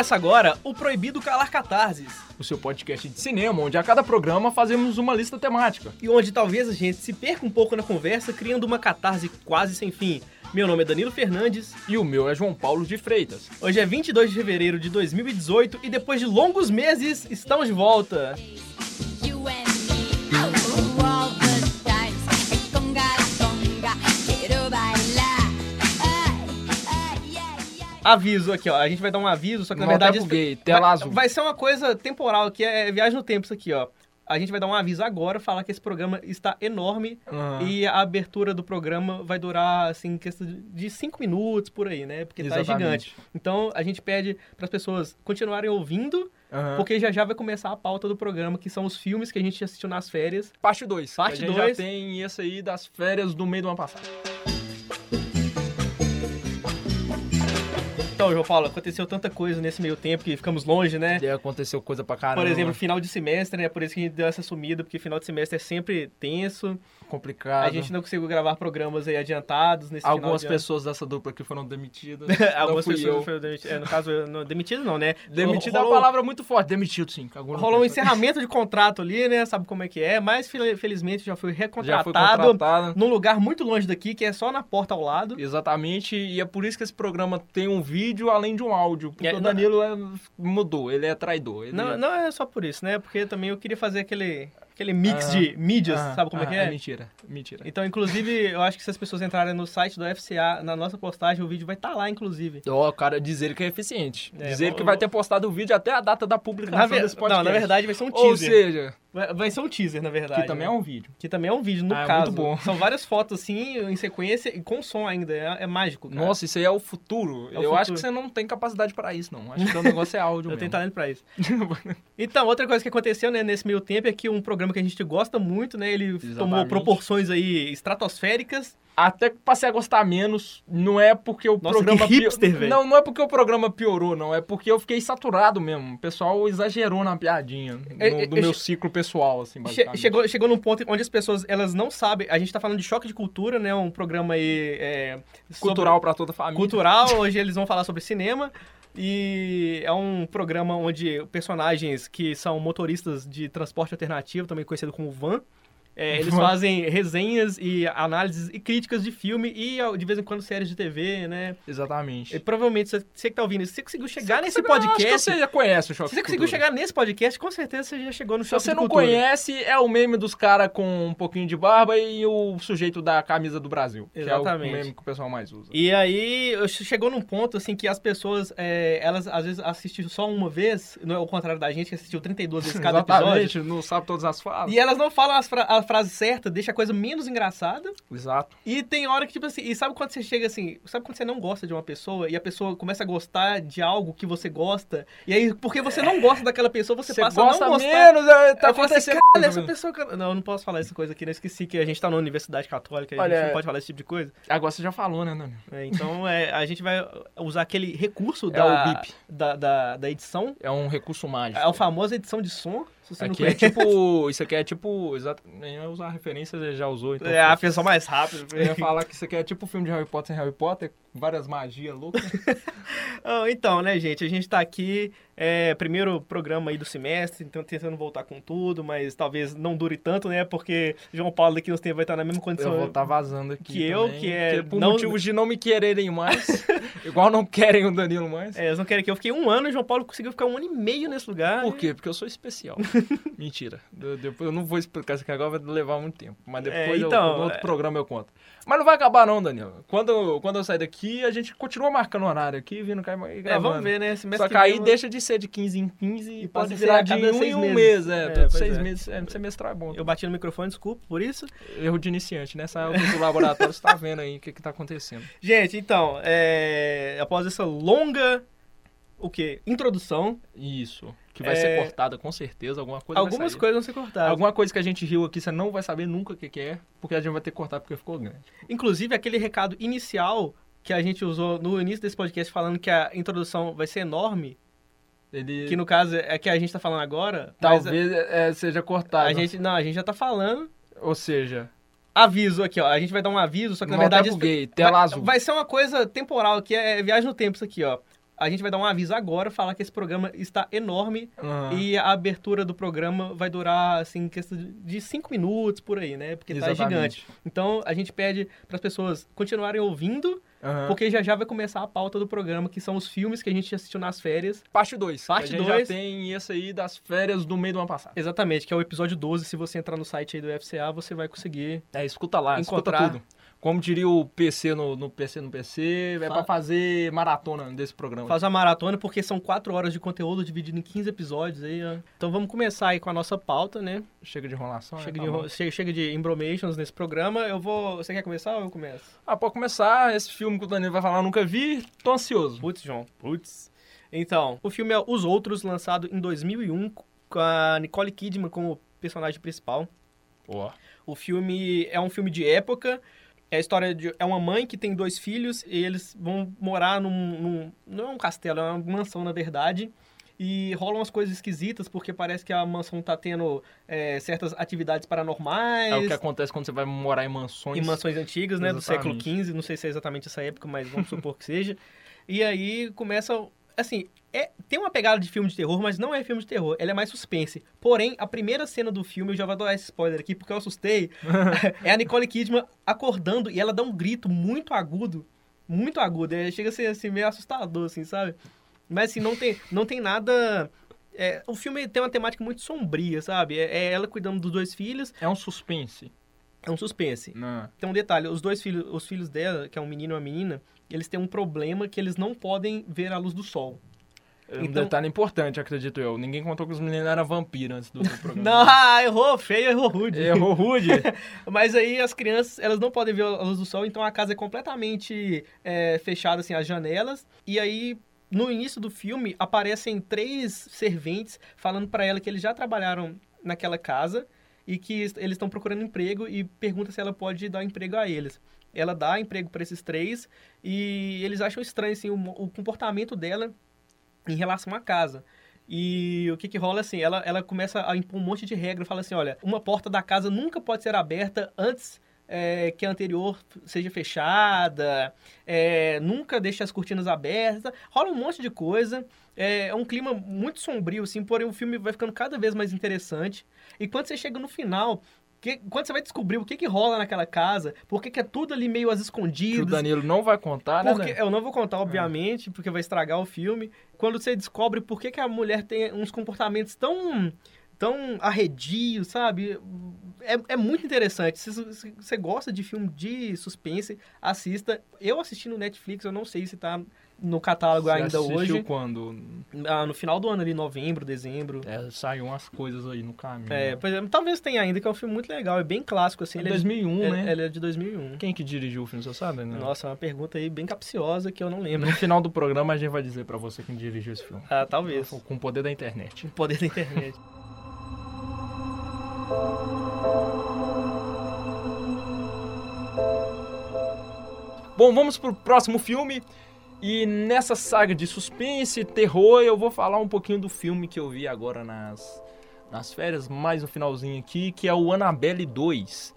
Começa agora o Proibido Calar Catarses. O seu podcast de cinema, onde a cada programa fazemos uma lista temática. E onde talvez a gente se perca um pouco na conversa, criando uma catarse quase sem fim. Meu nome é Danilo Fernandes. E o meu é João Paulo de Freitas. Hoje é 22 de fevereiro de 2018 e depois de longos meses, estamos de volta. Aviso aqui, ó. A gente vai dar um aviso, só que na verdade. gay, tela vai, azul. vai ser uma coisa temporal, que é viagem no tempo, isso aqui, ó. A gente vai dar um aviso agora, falar que esse programa está enorme Aham. e a abertura do programa vai durar, assim, questão de 5 minutos por aí, né? Porque tá Exatamente. gigante. Então a gente pede para as pessoas continuarem ouvindo, Aham. porque já já vai começar a pauta do programa, que são os filmes que a gente assistiu nas férias. Parte 2. Parte A gente dois. já tem esse aí das férias do meio do ano passado. Então, João Paulo, aconteceu tanta coisa nesse meio tempo que ficamos longe, né? E aconteceu coisa pra caramba. Por exemplo, final de semestre, né? Por isso que a gente deu essa sumida, porque final de semestre é sempre tenso. Complicado. A gente não conseguiu gravar programas aí adiantados nesse Algumas pessoas dessa dupla aqui foram demitidas. não Algumas pessoas eu. foram demitidas. É, no caso, não, demitido não, né? Demitido é Rolou- uma palavra muito forte. Demitido, sim. Rolou um encerramento de contrato ali, né? Sabe como é que é? Mas fel- felizmente já fui Já foi recontratado contratado. num lugar muito longe daqui, que é só na porta ao lado. Exatamente, e é por isso que esse programa tem um vídeo além de um áudio. Porque É, o não- Danilo é- mudou, ele é traidor. Ele Não, não é só por isso, né? Porque também eu queria fazer aquele, aquele mix Ah. de mídias, Ah, sabe como é ah, que é? mentira, mentira. Então, inclusive, eu acho que se as pessoas entrarem no site do FCA, na nossa postagem, o vídeo vai estar lá, inclusive. Ó, o cara dizer que é eficiente. É, dizer vou- que vai ter postado o vídeo até a data da publicação Na desse podcast. Não, na verdade vai ser um Ou teaser. seja, Vai, ser um teaser, na verdade. que também é né? um vídeo. Que também é um vídeo, no Ah, é caso. muito bom. São várias fotos, assim, em sequência e com som ainda. É, é mágico, cara. Nossa, isso aí é o futuro. É o Eu acho futuro. que você não tem capacidade pra isso, não. Acho que o negócio é áudio Eu tenho mesmo. talento pra isso. Então, outra coisa que aconteceu né, nesse meio tempo é que um programa que a gente gosta muito, né? Ele tomou Exatamente. proporções aí estratosféricas. Até que passei a gostar menos, não é porque o Nossa, programa... que hipster, pio- velho. Não, não é porque o programa piorou, não. É porque eu fiquei saturado mesmo. O pessoal exagerou na piadinha. no- É, é, do é, meu che- ciclo pessoal, assim, basicamente. chegou, chegou num ponto onde as pessoas elas não sabem. A gente tá falando de choque de cultura, né? Um programa aí. É, sobre- Cultural pra toda a família. cultural. Hoje eles vão falar sobre cinema. E é um programa onde personagens que são motoristas de transporte alternativo, também conhecido como van, é, eles fazem resenhas e análises e críticas de filme e de vez em quando séries de TV, né? Exatamente. E, provavelmente você, você que tá ouvindo isso, você conseguiu chegar Você- nesse você- podcast. você já conhece o Choque Se você conseguiu chegar nesse podcast, com certeza você já chegou no Se choque você de não cultura. conhece, é o meme dos caras com um pouquinho de barba e o sujeito da camisa do Brasil. Que é Exatamente. o meme que o pessoal mais usa. E aí, chegou num ponto, assim, que as pessoas, é, elas às vezes assistiram só uma vez, não é o contrário da gente, que assistiu 32 vezes cada episódio. Exatamente, não sabe todas as falas. E elas não falam as fra- a frase certa, deixa a coisa menos engraçada. Exato. E tem hora que, tipo assim, e sabe quando você chega assim, sabe quando você não gosta de uma pessoa e a pessoa começa a gostar de algo que você gosta, e aí, porque você não gosta daquela pessoa, você, Você passa a não gostar. menos, é, tá eu assim, acontecendo. "Caralho, essa pessoa... que eu-" Não, eu não posso falar essa coisa aqui, né? Eu esqueci que a gente tá numa universidade católica, a Olha, gente não pode falar esse tipo de coisa. Agora você já falou, né, Dani? É, então, é, a gente vai usar aquele recurso É da, o bip. da, da, da edição, É um recurso mágico. é a famosa edição de som, Aqui não é tipo. Isso aqui é tipo. Exato. Nem vai usar referência, você já usou. Então É a pessoa mais rápida. Eu ia falar que isso aqui é tipo filme de Harry Potter sem Harry Potter, várias magias loucas. Ah, Então, né, gente, a gente tá aqui, é, primeiro programa aí do semestre, então tentando voltar com tudo, mas talvez não dure tanto, né, porque João Paulo daqui uns tempos vai estar na mesma condição. Eu vou estar vazando aqui. Que eu, também, que é por não- motivos de não me quererem mais. igual não querem o Danilo mais. É, eles não querem que eu fiquei um ano e João Paulo conseguiu ficar um ano e meio nesse lugar. Por quê? Porque eu sou especial. Mentira. Eu, depois eu não vou explicar isso aqui agora, vai levar muito tempo. Mas depois É, eu- então, no outro é- programa eu conto. Mas não vai acabar não, Danilo. Quando, quando eu sair daqui, a gente continua marcando horário aqui, vindo cá e É, gravando. vamos ver, né, semestre Só que aí vem, deixa de ser de 15 em 15 e, pode virar de um em um meses. mês. É, É, todo pois seis é. meses. É, semestral é bom. Eu bati no microfone, desculpa por isso. Erro de iniciante, né? Saiu do laboratório, você tá vendo aí o que que tá acontecendo. Gente, então, é, após essa longa, o quê? Introdução, Isso. Que vai É, ser cortada com certeza, alguma coisa vai algumas coisas vão ser cortadas. Alguma coisa que a gente riu aqui, você não vai saber nunca o que, que é, porque a gente vai ter que cortar porque ficou grande. Inclusive, aquele recado inicial que a gente usou no início desse podcast falando que a introdução vai ser enorme, Ele que no caso é que a gente tá falando agora. talvez é, seja cortado. A gente, não, a gente já tá falando. Ou seja, Aviso aqui, ó. A gente vai dar um aviso, só que na no verdade gay, tela vai, azul. vai ser uma coisa temporal, que é viagem no tempo isso aqui, ó. A gente vai dar um aviso agora, falar que esse programa está enorme Aham. e a abertura do programa vai durar, assim, questão de cinco minutos por aí, né? Porque tá Exatamente. gigante. Então, a gente pede para as pessoas continuarem ouvindo, Aham. porque já já vai começar a pauta do programa, que são os filmes que a gente assistiu nas férias. Parte 2. Parte a gente dois. já tem esse aí das férias do meio do ano passado. Exatamente, que é o episódio 12. Se você entrar no site aí do FCA, você vai conseguir. É, escuta lá, Encontrar. escuta tudo. Como diria o PC no, no PC no PC, é Fa- pra fazer maratona desse programa. Faz a maratona, porque são quatro horas de conteúdo dividido em 15 episódios aí, ó. Então vamos começar aí com a nossa pauta, né? Chega de enrolação. né? Chega Tá de, bom. enro- che- chega de embromations nesse programa. Eu vou. Você quer começar ou eu começo? Ah, pode começar. Esse filme que o Danilo vai falar eu nunca vi. Tô ansioso. Putz, João. Putz. Então, o filme é Os Outros, lançado em 2001, com a Nicole Kidman como personagem principal. Ó. O filme é um filme de época. É a história de. É uma mãe que tem dois filhos e eles vão morar num. num- não é um castelo, é uma mansão, na verdade. E rolam umas coisas esquisitas, porque parece que a mansão tá tendo é, certas atividades paranormais. É o que acontece quando você vai morar em mansões. em mansões antigas, né, do século Exatamente. XV, não sei se é exatamente essa época, mas vamos supor que seja. E aí começa, assim, é, tem uma pegada de filme de terror, mas não é filme de terror, ela é mais suspense. Porém, a primeira cena do filme, eu já vou dar esse spoiler aqui, porque eu assustei, é a Nicole Kidman acordando e ela dá um grito muito agudo, muito agudo, é, chega a ser assim, meio assustador, assim, sabe? Mas assim, não tem, não tem nada... é, o filme tem uma temática muito sombria, sabe? É, é ela cuidando dos dois filhos, É um suspense. É um suspense. Não. Tem um detalhe, os dois filhos, os filhos dela, que é um menino e uma menina, eles têm um problema que eles não podem ver a luz do sol. É um Então- detalhe importante, acredito eu. Ninguém contou que os meninos eram vampiros antes do, programa. Não, ah, errou feio, errou rude. Errou rude. Mas aí as crianças, elas não podem ver a luz do sol, então a casa é completamente é, fechada, assim, as janelas. E aí, no início do filme, aparecem três serventes falando pra ela que eles já trabalharam naquela casa e que eles estão procurando emprego e pergunta se ela pode dar emprego a eles. Ela dá emprego pra esses três e eles acham estranho, assim, o, o comportamento dela em relação à casa. E o que que rola assim, ela, ela começa a impor um monte de regra, fala assim, olha, uma porta da casa nunca pode ser aberta antes é, que a anterior seja fechada, é, nunca deixe as cortinas abertas, rola um monte de coisa, é, é um clima muito sombrio, assim, porém o filme vai ficando cada vez mais interessante, e quando você chega no final... que- quando você vai descobrir o que, que rola naquela casa, por que, que é tudo ali meio às que o escondidas, Danilo não vai contar, né? porque Danilo? eu não vou contar, obviamente, porque vai estragar o filme. Quando você descobre por que, que a mulher tem uns comportamentos tão tão arredios, sabe? É, é muito interessante. Se você gosta de filme de suspense, assista. Eu assisti no Netflix, eu não sei se tá no catálogo Você ainda assistiu hoje. quando? Ah, no final do ano ali, novembro, dezembro. É, saiu umas coisas aí no caminho. É, pois é, talvez tenha ainda, que é um filme muito legal, é bem clássico, assim. É ele é de- 2001, é- né? Ele é de 2001. Quem que dirigiu o filme, você sabe, né? Nossa, é uma pergunta aí bem capciosa que eu não lembro. No final do programa a gente vai dizer pra você quem dirigiu esse filme. Ah, talvez. Com o poder da internet. O poder da internet. Bom, vamos pro próximo filme. E nessa saga de suspense, terror, eu vou falar um pouquinho do filme que eu vi agora nas, nas férias, mais no finalzinho aqui, que é o Annabelle 2.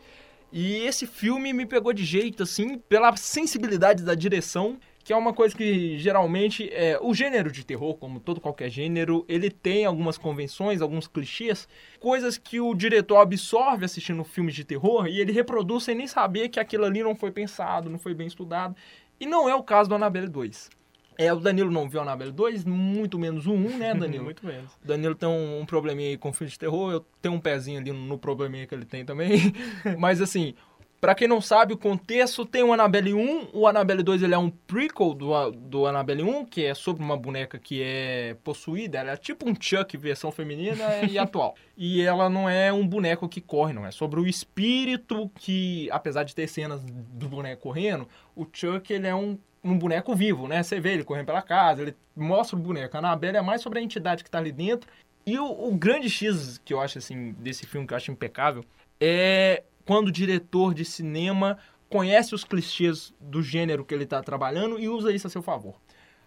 E esse filme me pegou de jeito, assim, pela sensibilidade da direção, que é uma coisa que geralmente é o gênero de terror, como todo qualquer gênero, ele tem algumas convenções, alguns clichês, coisas que o diretor absorve assistindo filmes de terror e ele reproduz sem nem saber que aquilo ali não foi pensado, não foi bem estudado. E não é o caso do Annabelle 2. É, o Danilo não viu a Annabelle 2, muito menos o 1, né, Danilo? Muito menos. O Danilo tem um, um probleminha aí com filme de terror, eu tenho um pezinho ali no probleminha que ele tem também. Mas assim, pra quem não sabe o contexto, tem o Annabelle 1, o Annabelle 2 ele é um prequel do, do Annabelle 1, que é sobre uma boneca que é possuída, ela é tipo um Chuck versão feminina e atual. E ela não é um boneco que corre, não, é sobre o espírito que, apesar de ter cenas do boneco correndo, o Chuck ele é um um boneco vivo, né? Você vê ele correndo pela casa, ele mostra o boneco. A Annabelle é mais sobre a entidade que tá ali dentro. E o, o grande X que eu acho, assim, desse filme, que eu acho impecável, é quando o diretor de cinema conhece os clichês do gênero que ele tá trabalhando e usa isso a seu favor.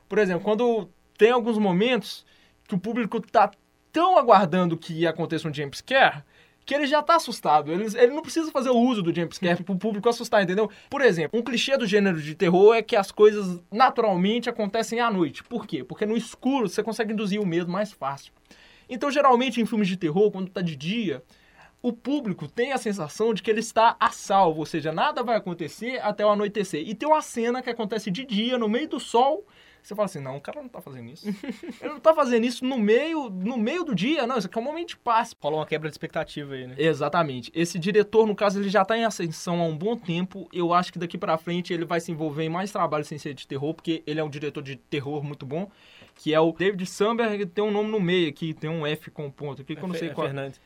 Por exemplo, quando tem alguns momentos que o público tá tão aguardando que aconteça um jumpscare que ele já tá assustado. Ele, ele não precisa fazer o uso do jumpscare pro público assustar, entendeu? Por exemplo, um clichê do gênero de terror é que as coisas naturalmente acontecem à noite. Por quê? Porque no escuro você consegue induzir o medo mais fácil. Então, geralmente, em filmes de terror, quando tá de dia, o público tem a sensação de que ele está a salvo, ou seja, nada vai acontecer até o anoitecer. E tem uma cena que acontece de dia, no meio do sol. Você fala assim, não, o cara não tá fazendo isso. Ele não tá fazendo isso no meio, no meio do dia, não, isso aqui é um momento de paz. Rola uma quebra de expectativa aí, né? Exatamente. Esse diretor, no caso, ele já tá em ascensão há um bom tempo. Eu acho que daqui pra frente ele vai se envolver em mais trabalho sem ser de terror, porque ele é um diretor de terror muito bom, que é o David Samberg, tem um nome no meio aqui, tem um F com ponto aqui, que eu não sei É qual. Fernandes.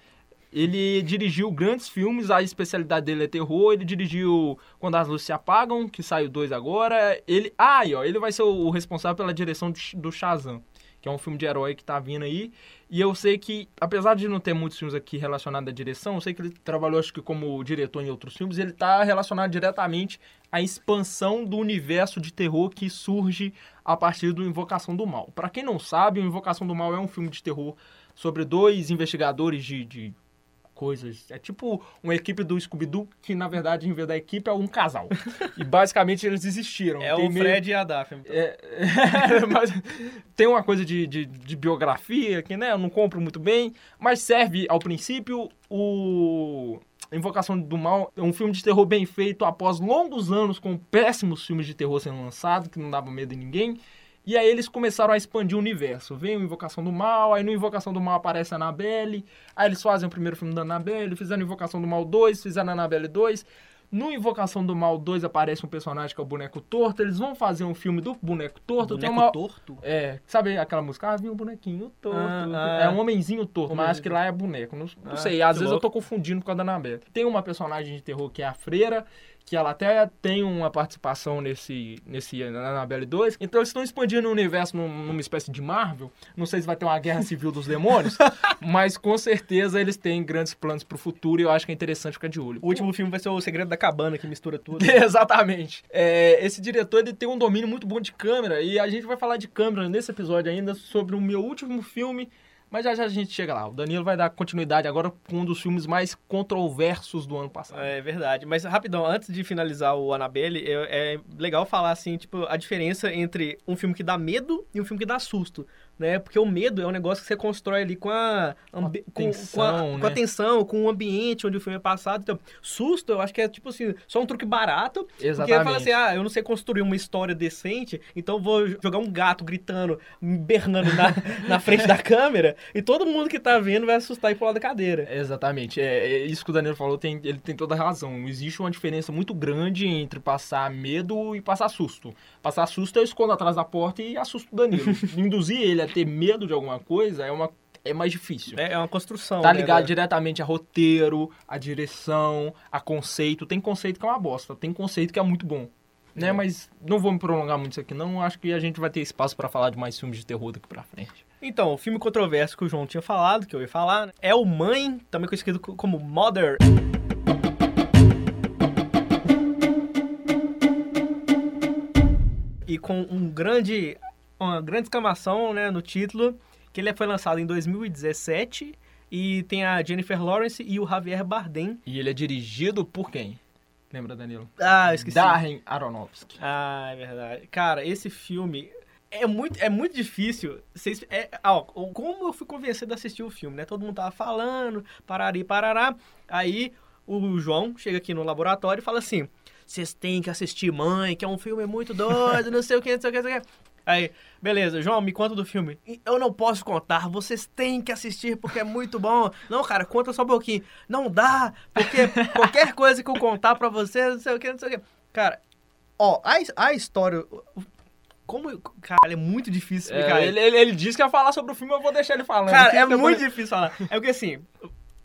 Ele dirigiu grandes filmes, a especialidade dele é terror. Ele dirigiu Quando as Luzes Se Apagam, que saiu dois agora. Ele, ah, e ó, ele vai ser o responsável pela direção do Sh- do Shazam, que é um filme de herói que tá vindo aí. E eu sei que, apesar de não ter muitos filmes aqui relacionados à direção, eu sei que ele trabalhou, acho que como diretor em outros filmes, ele tá relacionado diretamente à expansão do universo de terror que surge a partir do Invocação do Mal. Pra quem não sabe, o Invocação do Mal é um filme de terror sobre dois investigadores de, de coisas. É tipo uma equipe do Scooby-Doo que, na verdade, em vez da equipe, é um casal. e basicamente eles existiram. É Tem o meio- Fred e a Daphne. então. é, mas tem uma coisa de, de, de biografia que né, eu não compro muito bem, mas serve ao princípio o Invocação do Mal é um filme de terror bem feito após longos anos com péssimos filmes de terror sendo lançados, que não dava medo em ninguém. E aí eles começaram a expandir o universo. Vem o Invocação do Mal, aí no Invocação do Mal aparece a Annabelle, aí eles fazem o primeiro filme da Annabelle, fizeram Invocação do Mal 2, fizeram a Annabelle 2. No Invocação do Mal 2 aparece um personagem que é o Boneco Torto, eles vão fazer um filme do Boneco Torto. Boneco uma... torto? É, sabe aquela música? Ah, vinha um bonequinho torto. Ah, ah, é um homenzinho torto, mas acho que lá é boneco. Não, não Ah, sei, às vezes eu louco. tô confundindo por causa da. Tem uma personagem de terror que é a Freira, que ela até tem uma participação nesse, nesse Annabelle 2. Então eles estão expandindo o universo num- numa espécie de Marvel. Não sei se vai ter uma guerra civil dos demônios, mas com certeza eles têm grandes planos pro futuro e eu acho que é interessante ficar de olho. O último filme vai ser o Segredo da Cabana, que mistura tudo. Exatamente. É, esse diretor ele tem um domínio muito bom de câmera e a gente vai falar de câmera nesse episódio ainda sobre o meu último filme, mas já já a gente chega lá. O Danilo vai dar continuidade agora com um dos filmes mais controversos do ano passado. É verdade. Mas rapidão, antes de finalizar o Annabelle, é, é legal falar assim, tipo, a diferença entre um filme que dá medo e um filme que dá susto. Né? Porque o medo é um negócio que você constrói ali com a, ambi- com, com, a, tensão, com a né? tensão, com o ambiente onde o filme é passado. Então, susto, eu acho que é tipo assim, só um truque barato. Porque Exatamente. fala assim, ah, eu não sei construir uma história decente, então vou jogar um gato gritando, bernando na, na frente da câmera, e todo mundo que tá vendo vai assustar e pular da cadeira. Exatamente. É, é isso que o Danilo falou, tem, ele tem toda a razão. Existe uma diferença muito grande entre passar medo e passar susto. Passar susto eu escondo atrás da porta e assusto o Danilo. Induzir ele a ter medo de alguma coisa é, uma, é mais difícil. É, é uma construção. Tá né, ligado da- diretamente a roteiro, a direção, a conceito. Tem conceito que é uma bosta, tem conceito que é muito bom. Né? É. Mas não vou me prolongar muito isso aqui, não. Acho que a gente vai ter espaço pra falar de mais filmes de terror daqui pra frente. Então, o filme controverso que o João tinha falado, que eu ia falar, é o Mãe, também conhecido co- como Mother. E com um grande, uma grande exclamação né, no título, que ele foi lançado em 2017 e tem a Jennifer Lawrence e o Javier Bardem. E ele é dirigido por quem? Lembra, Danilo? Ah, eu esqueci. Darren Aronofsky. Ah, é verdade. Cara, esse filme é muito, é muito difícil. Vocês, é, ó, como eu fui convencido a assistir o filme, né? Todo mundo tava falando, parari, parará. Aí o João chega aqui no laboratório e fala assim: vocês têm que assistir Mãe, que é um filme muito doido, não sei o que, não sei o que, não sei o que. Aí, beleza, João, me conta do filme. Eu não posso contar, vocês têm que assistir porque é muito bom. Não, cara, conta só um pouquinho. Não dá, porque qualquer coisa que eu contar pra vocês, não sei o que, não sei o que. Cara, ó, a, a história. Como. Cara, é muito difícil explicar. É, ele, ele, ele disse que ia falar sobre o filme, eu vou deixar ele falando. Cara, é muito difícil falar. É porque assim,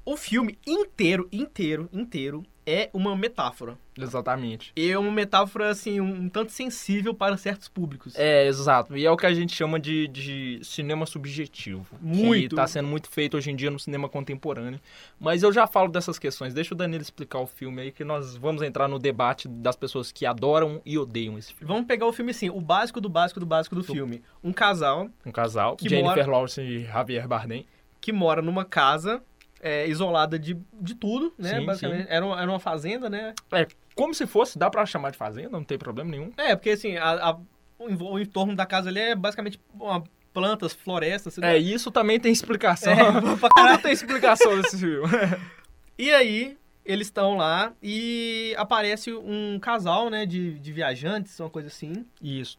o filme inteiro, inteiro, inteiro é uma metáfora. Exatamente. E é uma metáfora, assim, um, tanto sensível para certos públicos. É, exato. E é o que a gente chama de, de cinema subjetivo. Muito. Que tá sendo muito feito hoje em dia no cinema contemporâneo. Mas eu já falo dessas questões. Deixa o Danilo explicar o filme aí, que nós vamos entrar no debate das pessoas que adoram e odeiam esse filme. Vamos pegar o filme assim, o básico do básico do básico do filme. Um casal Um casal, Que Jennifer mora- Lawrence e Javier Bardem. que mora numa casa é, isolada de, de tudo, né? Sim, Basicamente, Era, uma, era uma fazenda, né? É, como se fosse, dá pra chamar de fazenda, não tem problema nenhum. É, porque assim, a- a- o, entorno da casa ali é basicamente uma, plantas, florestas. É, e isso também tem explicação. É, Tudo tem explicação nesse filme. E aí, eles estão lá e aparece um casal, né, de, de viajantes, uma coisa assim. Isso.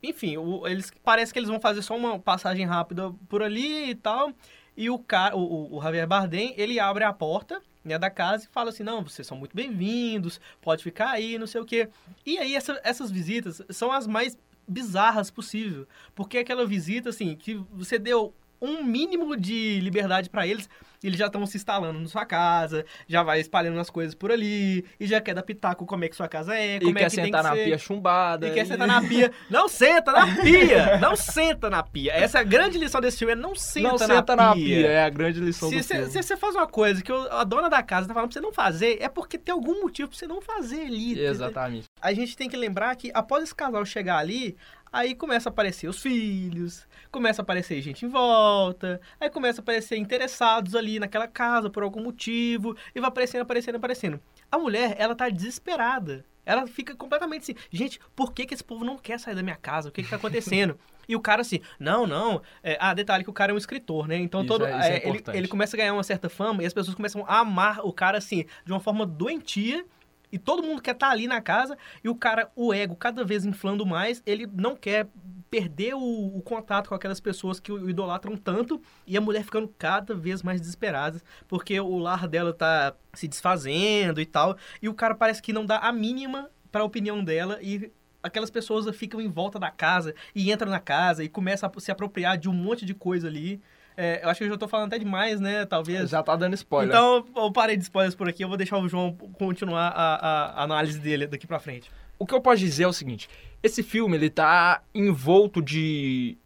Enfim, o- eles parece que eles vão fazer só uma passagem rápida por ali e tal. E o cara, o, o- Javier Bardem, ele abre a porta né, da casa e fala assim: "Não, vocês são muito bem-vindos, pode ficar aí, não sei o quê". E aí essa- essas visitas são as mais bizarras possível, porque é aquela visita assim que você deu um mínimo de liberdade pra eles, e eles já estão se instalando na sua casa, já vai espalhando as coisas por ali, e já quer dar pitaco como é que sua casa é, como E é quer que sentar que na ser. pia chumbada. E quer sentar na pia. Não senta na pia! Não senta na pia. Essa é a grande lição desse filme, é não senta, Não na, senta pia. na pia, é a grande lição Se do filme. se você faz uma coisa que a dona da casa tá falando pra você não fazer, é porque tem algum motivo pra você não fazer ali. Exatamente. A gente tem que lembrar que após esse casal chegar ali, aí começa a aparecer os filhos, começa a aparecer gente em volta, aí começa a aparecer interessados ali naquela casa por algum motivo, e vai aparecendo, aparecendo, aparecendo. A mulher, ela tá desesperada. Ela fica completamente assim, gente, por que, que esse povo não quer sair da minha casa? O que que tá acontecendo? e o cara assim, não, não. É, ah, detalhe que o cara é um escritor, né? Então Isso todo. é- é é, ele, ele começa a ganhar uma certa fama e as pessoas começam a amar o cara assim, de uma forma doentia. E todo mundo quer estar ali na casa e o cara, o ego cada vez inflando mais, ele não quer perder o, o contato com aquelas pessoas que o idolatram tanto e a mulher ficando cada vez mais desesperada porque o lar dela tá se desfazendo e tal e o cara parece que não dá a mínima para a opinião dela e aquelas pessoas ficam em volta da casa e entram na casa e começam a se apropriar de um monte de coisa ali. É, eu acho que eu já tô falando até demais, né? Talvez. Já tá dando spoiler. Então, eu parei de spoilers por aqui, eu vou deixar o João continuar a, a- análise dele daqui pra frente. O que eu posso dizer é o seguinte: esse filme ele tá envolto de.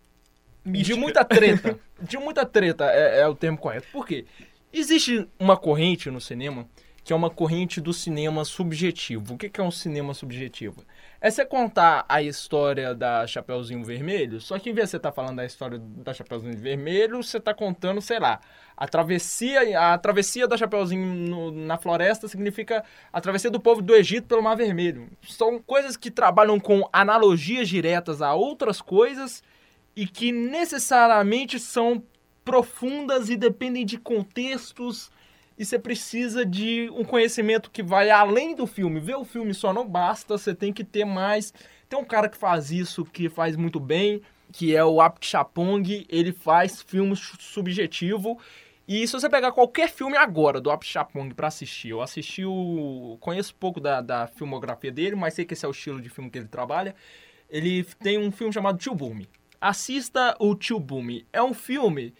De Mística. muita treta. de muita treta é, é o termo correto. Por quê? Existe uma corrente no cinema que é uma corrente do cinema subjetivo. O que é um cinema subjetivo? É você contar a história da Chapeuzinho Vermelho, só que em vez de você estar falando da história da Chapeuzinho Vermelho, você está contando, sei lá, a travessia, a travessia da Chapeuzinho no- na floresta significa a travessia do povo do Egito pelo Mar Vermelho. São coisas que trabalham com analogias diretas a outras coisas e que necessariamente são profundas e dependem de contextos e você precisa de um conhecimento que vai além do filme. Ver o filme só não basta, você tem que ter mais. Tem um cara que faz isso, que faz muito bem, que é o Apt Chapong, ele faz filme su- subjetivo. E se você pegar qualquer filme agora do Apt Chapong pra assistir, eu assisti o. conheço pouco da, da filmografia dele, mas sei que esse é o estilo de filme que ele trabalha. Ele tem um filme chamado Tio Boom. Assista o Tio Boom. É um filme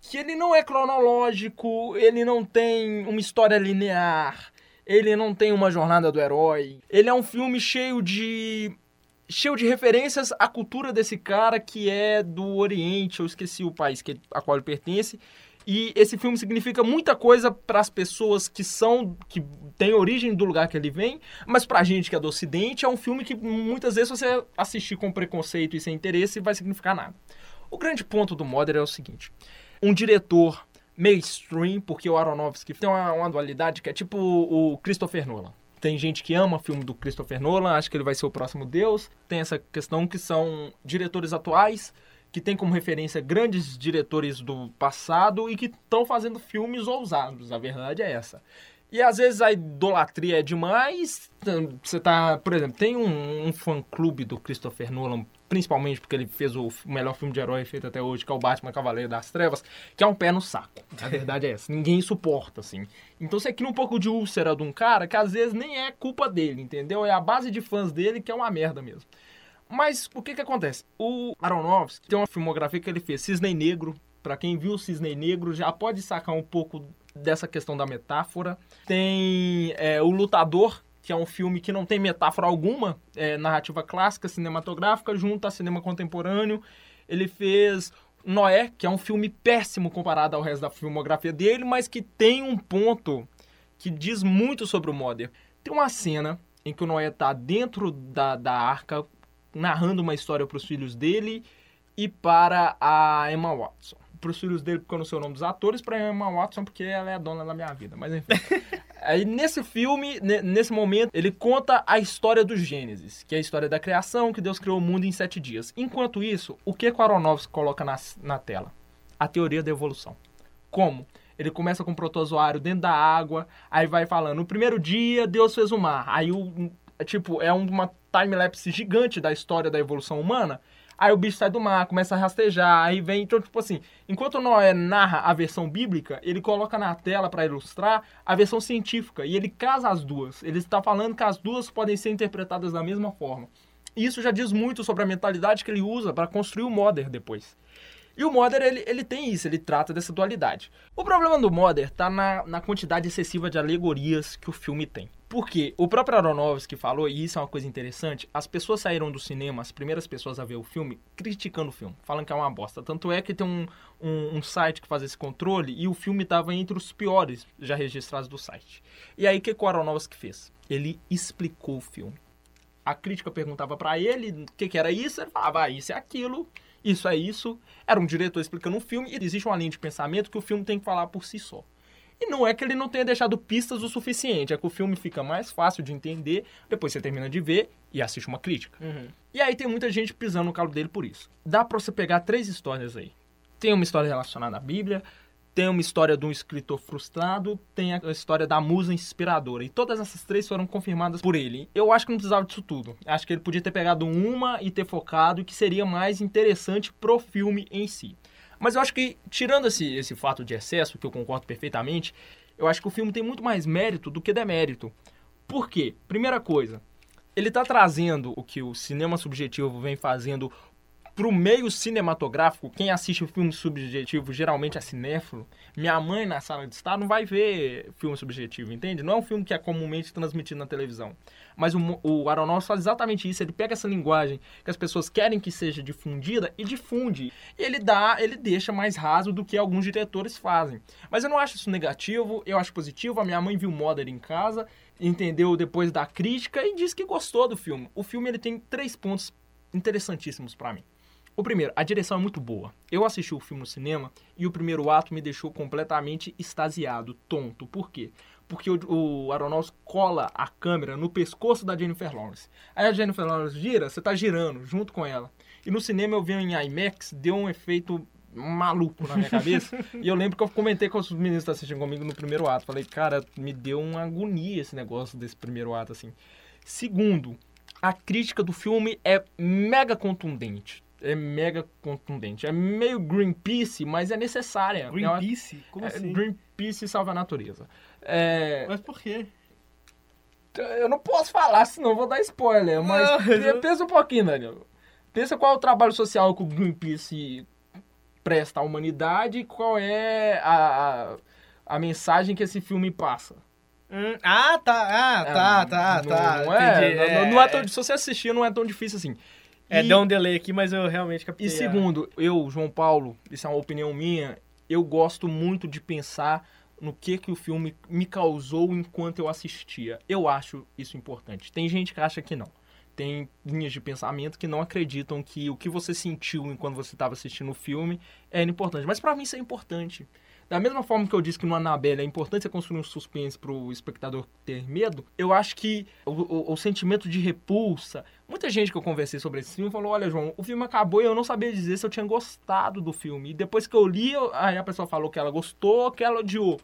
que ele não é cronológico, ele não tem uma história linear, ele não tem uma jornada do herói. Ele é um filme cheio de cheio de referências à cultura desse cara que é do Oriente, eu esqueci o país que, a qual ele pertence. E esse filme significa muita coisa para as pessoas que são que têm origem do lugar que ele vem, mas pra gente que é do ocidente é um filme que muitas vezes você assistir com preconceito e sem interesse vai significar nada. O grande ponto do Mother é o seguinte: um diretor mainstream, porque o Aronofsky tem uma, uma dualidade que é tipo o Christopher Nolan. Tem gente que ama filme do Christopher Nolan, acha que ele vai ser o próximo Deus. Tem essa questão que são diretores atuais, que tem como referência grandes diretores do passado e que estão fazendo filmes ousados. A verdade é essa. E às vezes a idolatria é demais. Você tá, por exemplo, tem um, um fã-clube do Christopher Nolan, principalmente porque ele fez o melhor filme de herói feito até hoje, que é o Batman Cavaleiro das Trevas, que é um pé no saco. A verdade é essa. Ninguém suporta, assim. Então você cria um pouco de úlcera de um cara que às vezes nem é culpa dele, entendeu? É a base de fãs dele que é uma merda mesmo. Mas o que que acontece? O Aronofsky tem uma filmografia que ele fez, Cisne Negro. Pra quem viu o Cisne Negro já pode sacar um pouco dessa questão da metáfora. Tem é, O Lutador, que é um filme que não tem metáfora alguma, é narrativa clássica, cinematográfica, junto a cinema contemporâneo. Ele fez Noé, que é um filme péssimo comparado ao resto da filmografia dele, mas que tem um ponto que diz muito sobre o Modder. Tem uma cena em que o Noé tá dentro da, da arca, narrando uma história para os filhos dele e para a Emma Watson. pros filhos dele porque eu não sei o nome dos atores, pra Emma Watson porque ela é a dona da minha vida. Mas enfim. Aí nesse filme, ne- nesse momento, ele conta a história do Gênesis, que é a história da criação, que Deus criou o mundo em sete dias. Enquanto isso, o que o Aronofsky coloca na, na tela? A teoria da evolução. Como? Ele começa com um protozoário dentro da água, aí vai falando, no primeiro dia Deus fez o mar. Aí o tipo, é uma time-lapse gigante da história da evolução humana. Aí o bicho sai do mar, começa a rastejar, aí vem, então, tipo assim, enquanto Noé narra a versão bíblica, ele coloca na tela para ilustrar a versão científica e ele casa as duas. Ele está falando que as duas podem ser interpretadas da mesma forma. Isso já diz muito sobre a mentalidade que ele usa para construir o Modern depois. E o Modern, ele, ele tem isso, ele trata dessa dualidade. O problema do Modern tá na, na quantidade excessiva de alegorias que o filme tem. Por quê? O próprio Aronofsky falou, e isso é uma coisa interessante, as pessoas saíram do cinema, as primeiras pessoas a ver o filme, criticando o filme, falando que é uma bosta. Tanto é que tem um, um, um site que faz esse controle e o filme estava entre os piores já registrados do site. E aí, o que, que o Aronofsky fez? Ele explicou o filme. A crítica perguntava pra ele o que, que era isso, ele falava, ah, isso é aquilo, isso é isso. Era um diretor explicando um filme e existe uma linha de pensamento que o filme tem que falar por si só. E não é que ele não tenha deixado pistas o suficiente, é que o filme fica mais fácil de entender depois você termina de ver e assiste uma crítica. E aí tem muita gente pisando no calo dele por isso. Dá pra você pegar três histórias aí. Tem uma história relacionada à Bíblia, tem uma história de um escritor frustrado, tem a história da musa inspiradora. E todas essas três foram confirmadas por ele. Eu acho que não precisava disso tudo. Acho que ele podia ter pegado uma e ter focado, que seria mais interessante pro filme em si. Mas eu acho que, tirando esse, esse fato de excesso, que eu concordo perfeitamente, eu acho que o filme tem muito mais mérito do que demérito. Por quê? Primeira coisa, ele tá trazendo o que o cinema subjetivo vem fazendo pro meio cinematográfico. Quem assiste filme subjetivo geralmente é cinéfilo. Minha mãe na sala de estar não vai ver filme subjetivo, entende? Não é um filme que é comumente transmitido na televisão. Mas o, o Aronofsky faz exatamente isso. Ele pega essa linguagem que as pessoas querem que seja difundida e difunde. E ele dá, ele deixa mais raso do que alguns diretores fazem. Mas eu não acho isso negativo, eu acho positivo. A minha mãe viu Mother em casa, entendeu depois da crítica e disse que gostou do filme. O filme ele tem três pontos interessantíssimos pra mim. O primeiro, a direção é muito boa. Eu assisti o filme no cinema e o primeiro ato me deixou completamente extasiado, tonto. Por quê? Porque o, o Aronofsky cola a câmera no pescoço da Jennifer Lawrence. Aí a Jennifer Lawrence gira, você tá girando junto com ela. E no cinema eu vi em IMAX, deu um efeito maluco na minha cabeça. e eu lembro que eu comentei com os meninos que assistindo comigo no primeiro ato. Falei, cara, me deu uma agonia esse negócio desse primeiro ato, assim. Segundo, a crítica do filme é mega contundente. É mega contundente. É meio Greenpeace, mas é necessária. É Greenpeace? Como é, assim? Greenpeace salva a natureza. É, Mas por quê? eu não posso falar, senão vou dar spoiler. Mas Não, pensa um pouquinho, Daniel. Pensa qual é o trabalho social que o Greenpeace presta à humanidade e qual é a, a, a mensagem que esse filme passa. Hum, ah, tá. Ah, tá, tá, não, tá. Não é, entendi. não, não é tão, se você assistir, não é tão difícil assim. É, E- deu um delay aqui, mas eu realmente captei. E a- segundo, eu, João Paulo, isso é uma opinião minha, eu gosto muito de pensar no que que o filme me causou enquanto eu assistia. Eu acho isso importante. Tem gente que acha que não. Tem linhas de pensamento que não acreditam que o que você sentiu enquanto você estava assistindo o filme é importante. Mas pra mim isso é importante. Da mesma forma que eu disse que no Annabelle é importante você construir um suspense pro espectador ter medo, eu acho que o, o- o sentimento de repulsa. Muita gente que eu conversei sobre esse filme falou: Olha, João, o filme acabou e eu não sabia dizer se eu tinha gostado do filme. E depois que eu li, eu- aí a pessoa falou que ela gostou, que ela odiou.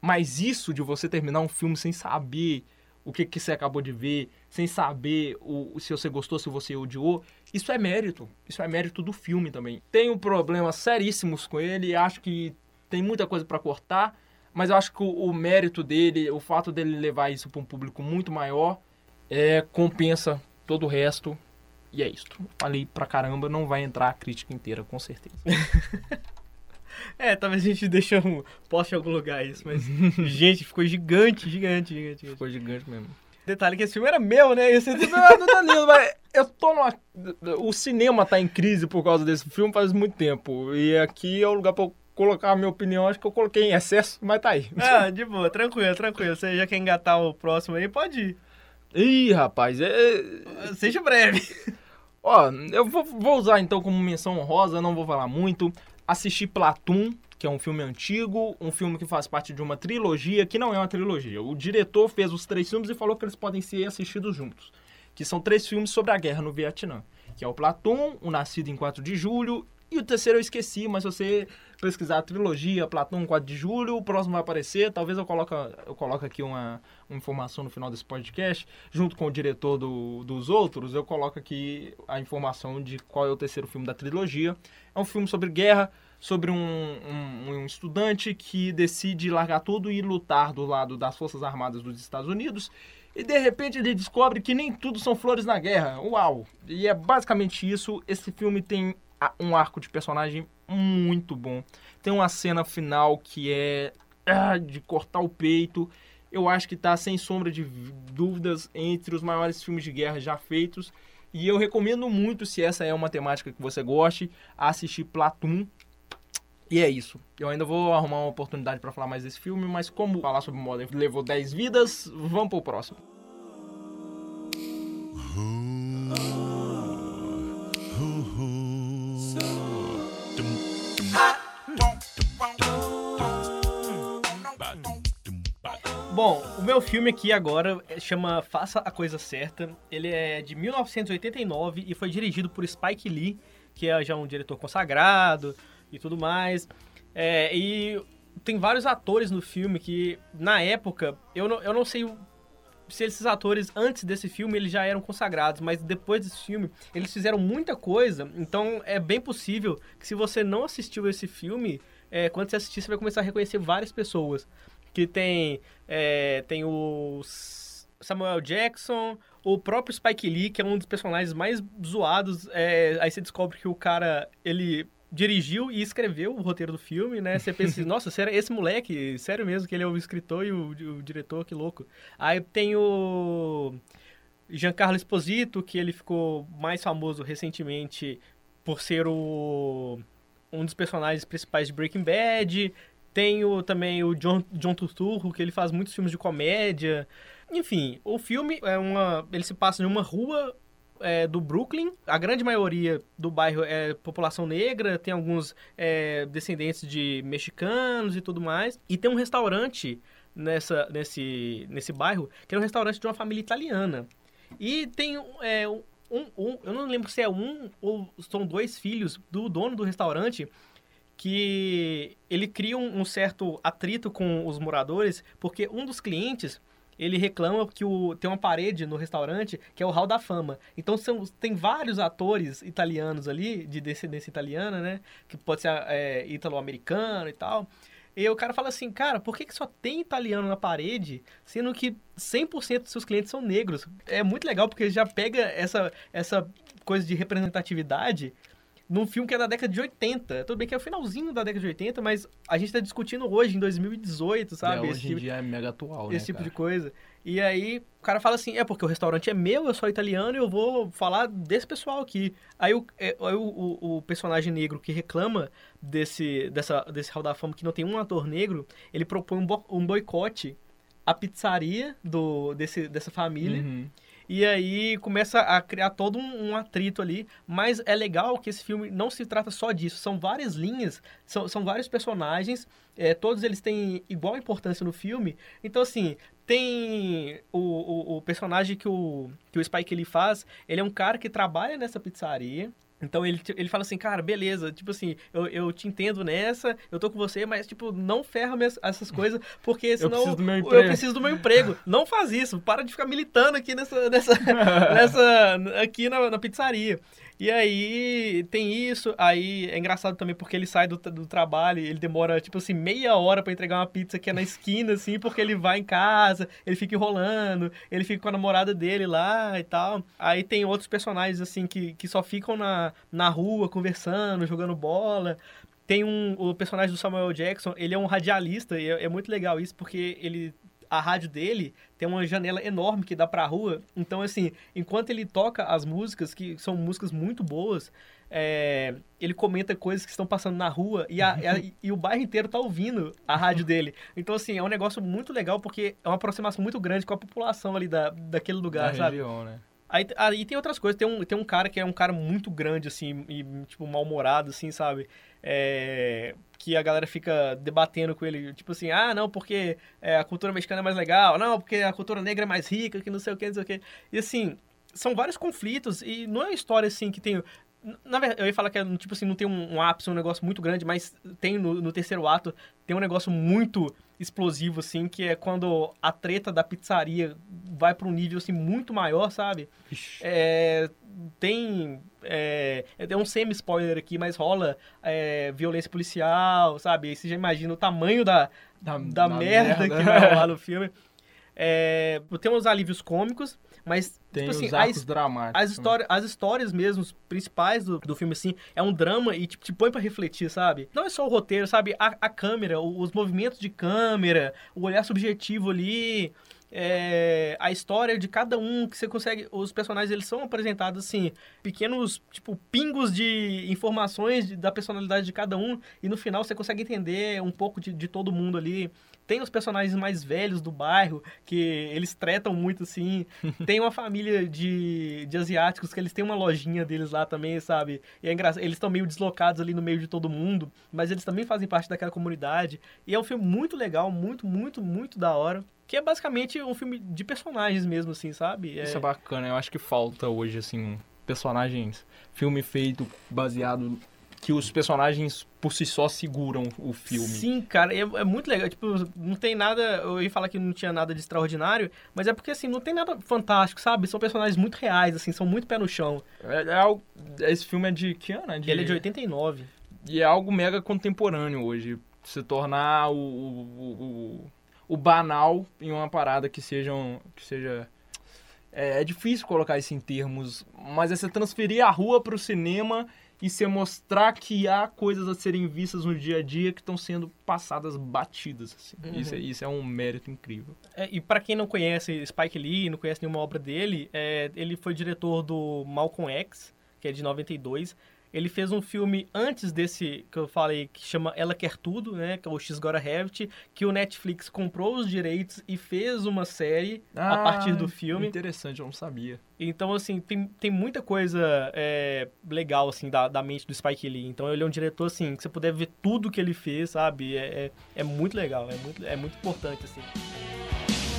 Mas isso de você terminar um filme sem saber o que, que você acabou de ver, sem saber o, se você gostou, se você odiou, isso é mérito. Isso é mérito do filme também. Tenho problemas seríssimos com ele, acho que tem muita coisa pra cortar, mas eu acho que o, o mérito dele, o fato dele levar isso pra um público muito maior, é, compensa todo o resto. E é isso. Falei pra caramba, não vai entrar a crítica inteira, com certeza. É, talvez a gente deixe um poste em algum lugar isso, mas. gente, ficou gigante, gigante, gigante. Ficou gigante mesmo. Detalhe que esse filme era meu, né? Esse... Não, não tá lindo, mas eu tô numa... O cinema tá em crise por causa desse filme faz muito tempo. E aqui é o lugar pra eu colocar a minha opinião. Acho que eu coloquei em excesso, mas tá aí. ah, de boa, tranquilo, tranquilo. Você já quer engatar o próximo aí, pode ir. Ih, rapaz, é... Seja breve. Ó, eu vou, vou usar então como menção honrosa, não vou falar muito. assisti Platoon, que é um filme antigo, um filme que faz parte de uma trilogia, que não é uma trilogia. O diretor fez os três filmes e falou que eles podem ser assistidos juntos. Que são três filmes sobre a guerra no Vietnã. Que é o Platoon, o Nascido em 4 de Julho, e o terceiro eu esqueci, mas se você pesquisar a trilogia Platão 4 de julho, o próximo vai aparecer. Talvez eu coloque, eu coloque aqui uma, uma informação no final desse podcast, junto com o diretor do, dos outros, eu coloco aqui a informação de qual é o terceiro filme da trilogia. É um filme sobre guerra, sobre um, um, um estudante que decide largar tudo e lutar do lado das Forças Armadas dos Estados Unidos. E de repente ele descobre que nem tudo são flores na guerra. Uau! E é basicamente isso. Esse filme tem um arco de personagem muito bom. Tem uma cena final que é ah, de cortar o peito. Eu acho que tá sem sombra de dúvidas entre os maiores filmes de guerra já feitos. E eu recomendo muito, se essa é uma temática que você goste, assistir Platoon. E é isso. Eu ainda vou arrumar uma oportunidade para falar mais desse filme, mas como falar sobre Modern levou 10 vidas, vamos pro próximo. Bom, o meu filme aqui agora chama Faça a Coisa Certa. Ele é de 1989 e foi dirigido por Spike Lee, que é já um diretor consagrado e tudo mais. É, e tem vários atores no filme que, na época, eu não, eu não sei se esses atores, antes desse filme, eles já eram consagrados, mas depois desse filme, eles fizeram muita coisa. Então, é bem possível que se você não assistiu esse filme, é, quando você assistir, você vai começar a reconhecer várias pessoas. Que tem, é, tem o Samuel Jackson, o próprio Spike Lee, que é um dos personagens mais zoados. é, aí você descobre que o cara, ele dirigiu e escreveu o roteiro do filme, né? Você pensa, assim, nossa, sério, esse moleque, sério mesmo que ele é o escritor e o, o diretor, que louco. Aí tem o Giancarlo Esposito, que ele ficou mais famoso recentemente por ser o um dos personagens principais de Breaking Bad. Tem o, também o John, John Turturro, que ele faz muitos filmes de comédia. Enfim, o filme é uma. Ele se passa em uma rua é, do Brooklyn. A grande maioria do bairro é população negra, tem alguns é, descendentes de mexicanos e tudo mais. E tem um restaurante nessa, nesse, nesse bairro, que é um restaurante de uma família italiana. E tem é, um, um- eu não lembro se é um ou são dois filhos do dono do restaurante que ele cria um, um certo atrito com os moradores, porque um dos clientes ele reclama que o, tem uma parede no restaurante que é o Hall da Fama. Então são, tem vários atores italianos ali, de descendência italiana, né? Que pode ser é, ítalo-americano e tal. E o cara fala assim, cara, por que, que só tem italiano na parede, sendo que 100% dos seus clientes são negros? É muito legal porque já pega essa, essa coisa de representatividade num filme que é da década de 80. Tudo bem que é o finalzinho da década de 80, mas a gente tá discutindo hoje, em 2018, sabe? É, esse hoje em tipo, dia é mega atual, né, esse tipo cara? de coisa. E aí o cara fala assim, é porque o restaurante é meu, eu sou italiano e eu vou falar desse pessoal aqui. Aí o, é, aí o, o- o personagem negro que reclama desse, dessa, desse Hall da Fama que não tem um ator negro, ele propõe um, bo- um boicote à pizzaria do, desse, dessa família. Uhum. E aí começa a criar todo um, um atrito ali. Mas é legal que esse filme não se trata só disso. São várias linhas, são, são vários personagens. é, todos eles têm igual importância no filme. Então, assim, tem o, o, o personagem que o, que o Spike ele faz. Ele é um cara que trabalha nessa pizzaria. Então ele, ele fala assim, cara, beleza, tipo assim, eu, eu te entendo nessa, eu tô com você, mas, tipo, não ferra minhas- essas coisas, porque senão preciso do meu eu emprego." preciso do meu emprego. Não faz isso, para de ficar militando aqui nessa, nessa, nessa aqui na, na pizzaria. E aí tem isso, aí é engraçado também porque ele sai do, do trabalho ele demora, tipo assim, meia hora pra entregar uma pizza que é na esquina, assim, porque ele vai em casa, ele fica enrolando, ele fica com a namorada dele lá e tal. Aí tem outros personagens, assim, que, que só ficam na, na rua conversando, jogando bola. Tem um, o personagem do Samuel Jackson, ele é um radialista, e é, é muito legal isso, porque ele a rádio dele tem uma janela enorme que dá pra rua. Então, assim, enquanto ele toca as músicas, que são músicas muito boas, é, ele comenta coisas que estão passando na rua e, a- a- e o bairro inteiro tá ouvindo a rádio dele. Então, assim, é um negócio muito legal porque é uma aproximação muito grande com a população ali da, daquele lugar, Da sabe? região, né? Aí, aí tem outras coisas, tem um, tem um cara que é um cara muito grande, assim, e, tipo, mal-humorado, assim, sabe? É, que a galera fica debatendo com ele, tipo assim, ah, não, porque é, a cultura mexicana é mais legal, não, porque a cultura negra é mais rica, que não sei o que, não sei o que. E assim, são vários conflitos, e não é uma história assim que tem. Na verdade, eu ia falar que é, tipo assim, não tem um, um ápice, um negócio muito grande, mas tem no, no terceiro ato, tem um negócio muito explosivo, assim, que é quando a treta da pizzaria vai para um nível, assim, muito maior, sabe? É, tem. É, é um semi-spoiler aqui, mas rola é, violência policial, sabe? Aí você já imagina o tamanho da, Da- da, da merda, merda. que vai rolar no filme. É, tem uns alívios cômicos, mas, Tem tipo assim, os a arcos his- dramáticos. as, histórias, as histórias mesmo, principais do, do filme, assim, é um drama e tipo, te põe pra refletir, sabe? Não é só o roteiro, sabe? A, a câmera, os movimentos de câmera, o olhar subjetivo ali, é, a história de cada um que você consegue... Os personagens, eles são apresentados, assim, pequenos, tipo, pingos de informações de- da personalidade de cada um e no final você consegue entender um pouco de, de todo mundo ali. Tem os personagens mais velhos do bairro, que eles tretam muito, assim. Tem uma família de, de asiáticos que eles têm uma lojinha deles lá também, sabe? E é engraçado, eles estão meio deslocados ali no meio de todo mundo, mas eles também fazem parte daquela comunidade. E é um filme muito legal, muito, muito, muito da hora. Que é basicamente um filme de personagens mesmo, assim, sabe? Isso é bacana, eu acho que falta hoje, assim, personagens. Filme feito baseado. Que os personagens por si só seguram o filme. Sim, cara, é, é muito legal. Tipo, não tem nada. Eu ia falar que não tinha nada de extraordinário, mas é porque, assim, não tem nada fantástico, sabe? São personagens muito reais, assim, são muito pé no chão. É, é algo- esse filme é de que ano? É de- Ele é de 89. E é algo mega contemporâneo hoje. Se tornar o, o, o, o banal em uma parada que, sejam, que seja. É, é difícil colocar isso em termos, mas é você transferir a rua para o cinema e você mostrar que há coisas a serem vistas no dia a dia que estão sendo passadas batidas. assim. Uhum. Isso, é, isso é um mérito incrível. É, e pra quem não conhece Spike Lee, não conhece nenhuma obra dele, é, ele foi diretor do Malcolm X, que é de 92. Ele fez um filme antes desse que eu falei, que chama Ela Quer Tudo, né? Que é o X Gotta Have It, que o Netflix comprou os direitos e fez uma série a partir do filme. Interessante, eu não sabia. Então, assim, tem, tem muita coisa é, legal, assim, da, da mente do Spike Lee. Então, ele é um diretor, assim, que você puder ver tudo que ele fez, sabe? É, é, é muito legal, é muito, é muito importante, assim.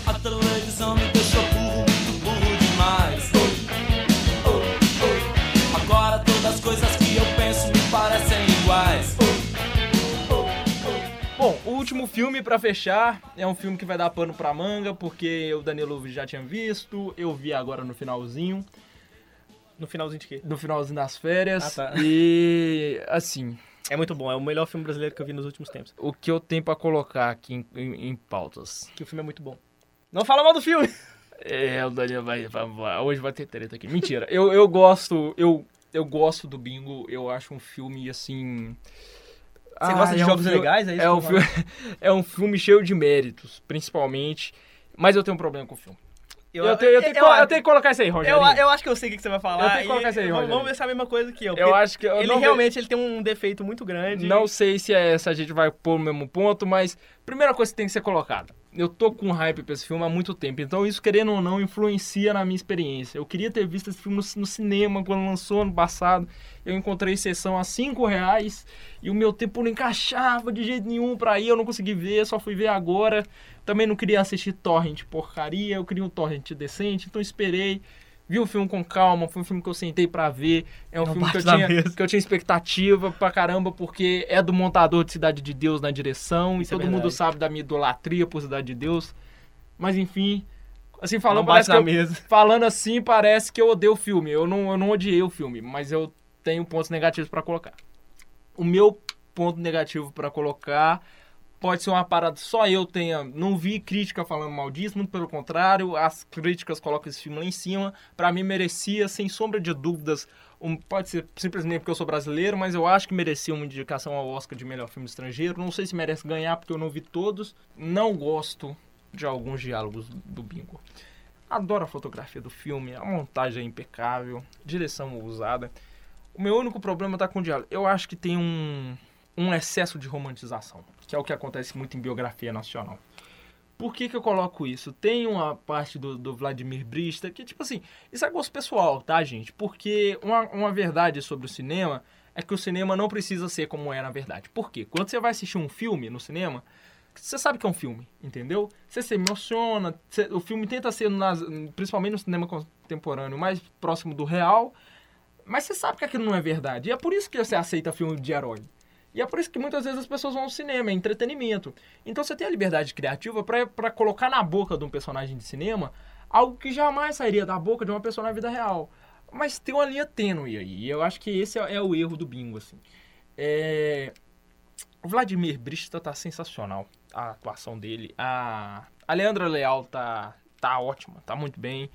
A televisão me deixou burro, muito burro demais. Último filme pra fechar é um filme que vai dar pano pra manga, porque o Danilo já tinha visto, eu vi agora no finalzinho, No finalzinho de quê? no finalzinho das férias. Ah, tá. E assim, É muito bom, é o melhor filme brasileiro que eu vi nos últimos tempos. o que eu tenho pra colocar aqui em, em- em pautas. Que o filme é muito bom. Não fala mal do filme! É, o Danilo vai, vai- vai- hoje vai ter treta aqui. Mentira. Eu, eu gosto, eu eu gosto do Bingo, eu acho um filme assim Você gosta de é um jogos filme- legais? É isso É um, eu filme, é um filme cheio de méritos, principalmente. Mas eu tenho um problema com o filme. Eu, tenho, eu, tenho, que eu, eu tenho que colocar isso aí, eu, Rogério. eu acho que eu sei o que você vai falar. Eu tenho que colocar isso aí, Rogério. Vamos ver se é a mesma coisa que eu. Eu acho que. eu ele ve- realmente ele tem um defeito muito grande. Não sei se é essa a gente vai pôr no mesmo ponto, mas primeira coisa que tem que ser colocada. Eu tô com hype pra esse filme há muito tempo, então isso, querendo ou não, influencia na minha experiência. Eu queria ter visto esse filme no, no cinema quando lançou ano passado. Eu encontrei sessão a 5 reais e o meu tempo não encaixava de jeito nenhum pra ir, eu não consegui ver, só fui ver agora. Também não queria assistir torrent porcaria, eu queria um torrent decente, então esperei. Vi o filme com calma, foi um filme que eu sentei pra ver. É um Não filme que eu, tinha, mesa. que eu tinha expectativa pra caramba, porque é do montador de Cidade de Deus na direção, Isso e é todo mundo sabe da minha idolatria por Cidade de Deus. Mas enfim, assim, falando, parece que eu- mesa. falando assim, parece que eu odeio o filme. Eu não, eu não odiei o filme, mas eu tenho pontos negativos pra colocar. O meu ponto negativo pra colocar pode ser uma parada só eu tenha. Não vi crítica falando mal disso, muito pelo contrário, as críticas colocam esse filme lá em cima. Pra mim merecia, sem sombra de dúvidas, um, pode ser simplesmente porque eu sou brasileiro, mas eu acho que merecia uma indicação ao Oscar de melhor filme estrangeiro. Não sei se merece ganhar porque eu não vi todos. Não gosto de alguns diálogos do Bingo. Adoro a fotografia do filme, a montagem é impecável, direção ousada. O meu único problema tá com o diálogo. Eu acho que tem um, um excesso de romantização, que é o que acontece muito em biografia nacional. Por que, que eu coloco isso? Tem uma parte do, do Vladimir Brista que, tipo assim, isso é gosto pessoal, tá, gente? Porque uma, uma verdade sobre o cinema é que o cinema não precisa ser como é na verdade. Por quê? Quando você vai assistir um filme no cinema, você sabe que é um filme, entendeu? Você se emociona, você- o filme tenta ser, nas- principalmente no cinema contemporâneo, mais próximo do real, mas você sabe que aquilo não é verdade. E é por isso que você aceita filme de herói. E é por isso que muitas vezes as pessoas vão ao cinema, é entretenimento. Então você tem a liberdade criativa pra colocar na boca de um personagem de cinema algo que jamais sairia da boca de uma pessoa na vida real. Mas tem uma linha tênue aí. E eu acho que esse é, é o erro do bingo, assim. É... O Vladimir Brista tá sensacional. A atuação dele. A, a Leandra Leal tá, tá ótima, tá muito bem.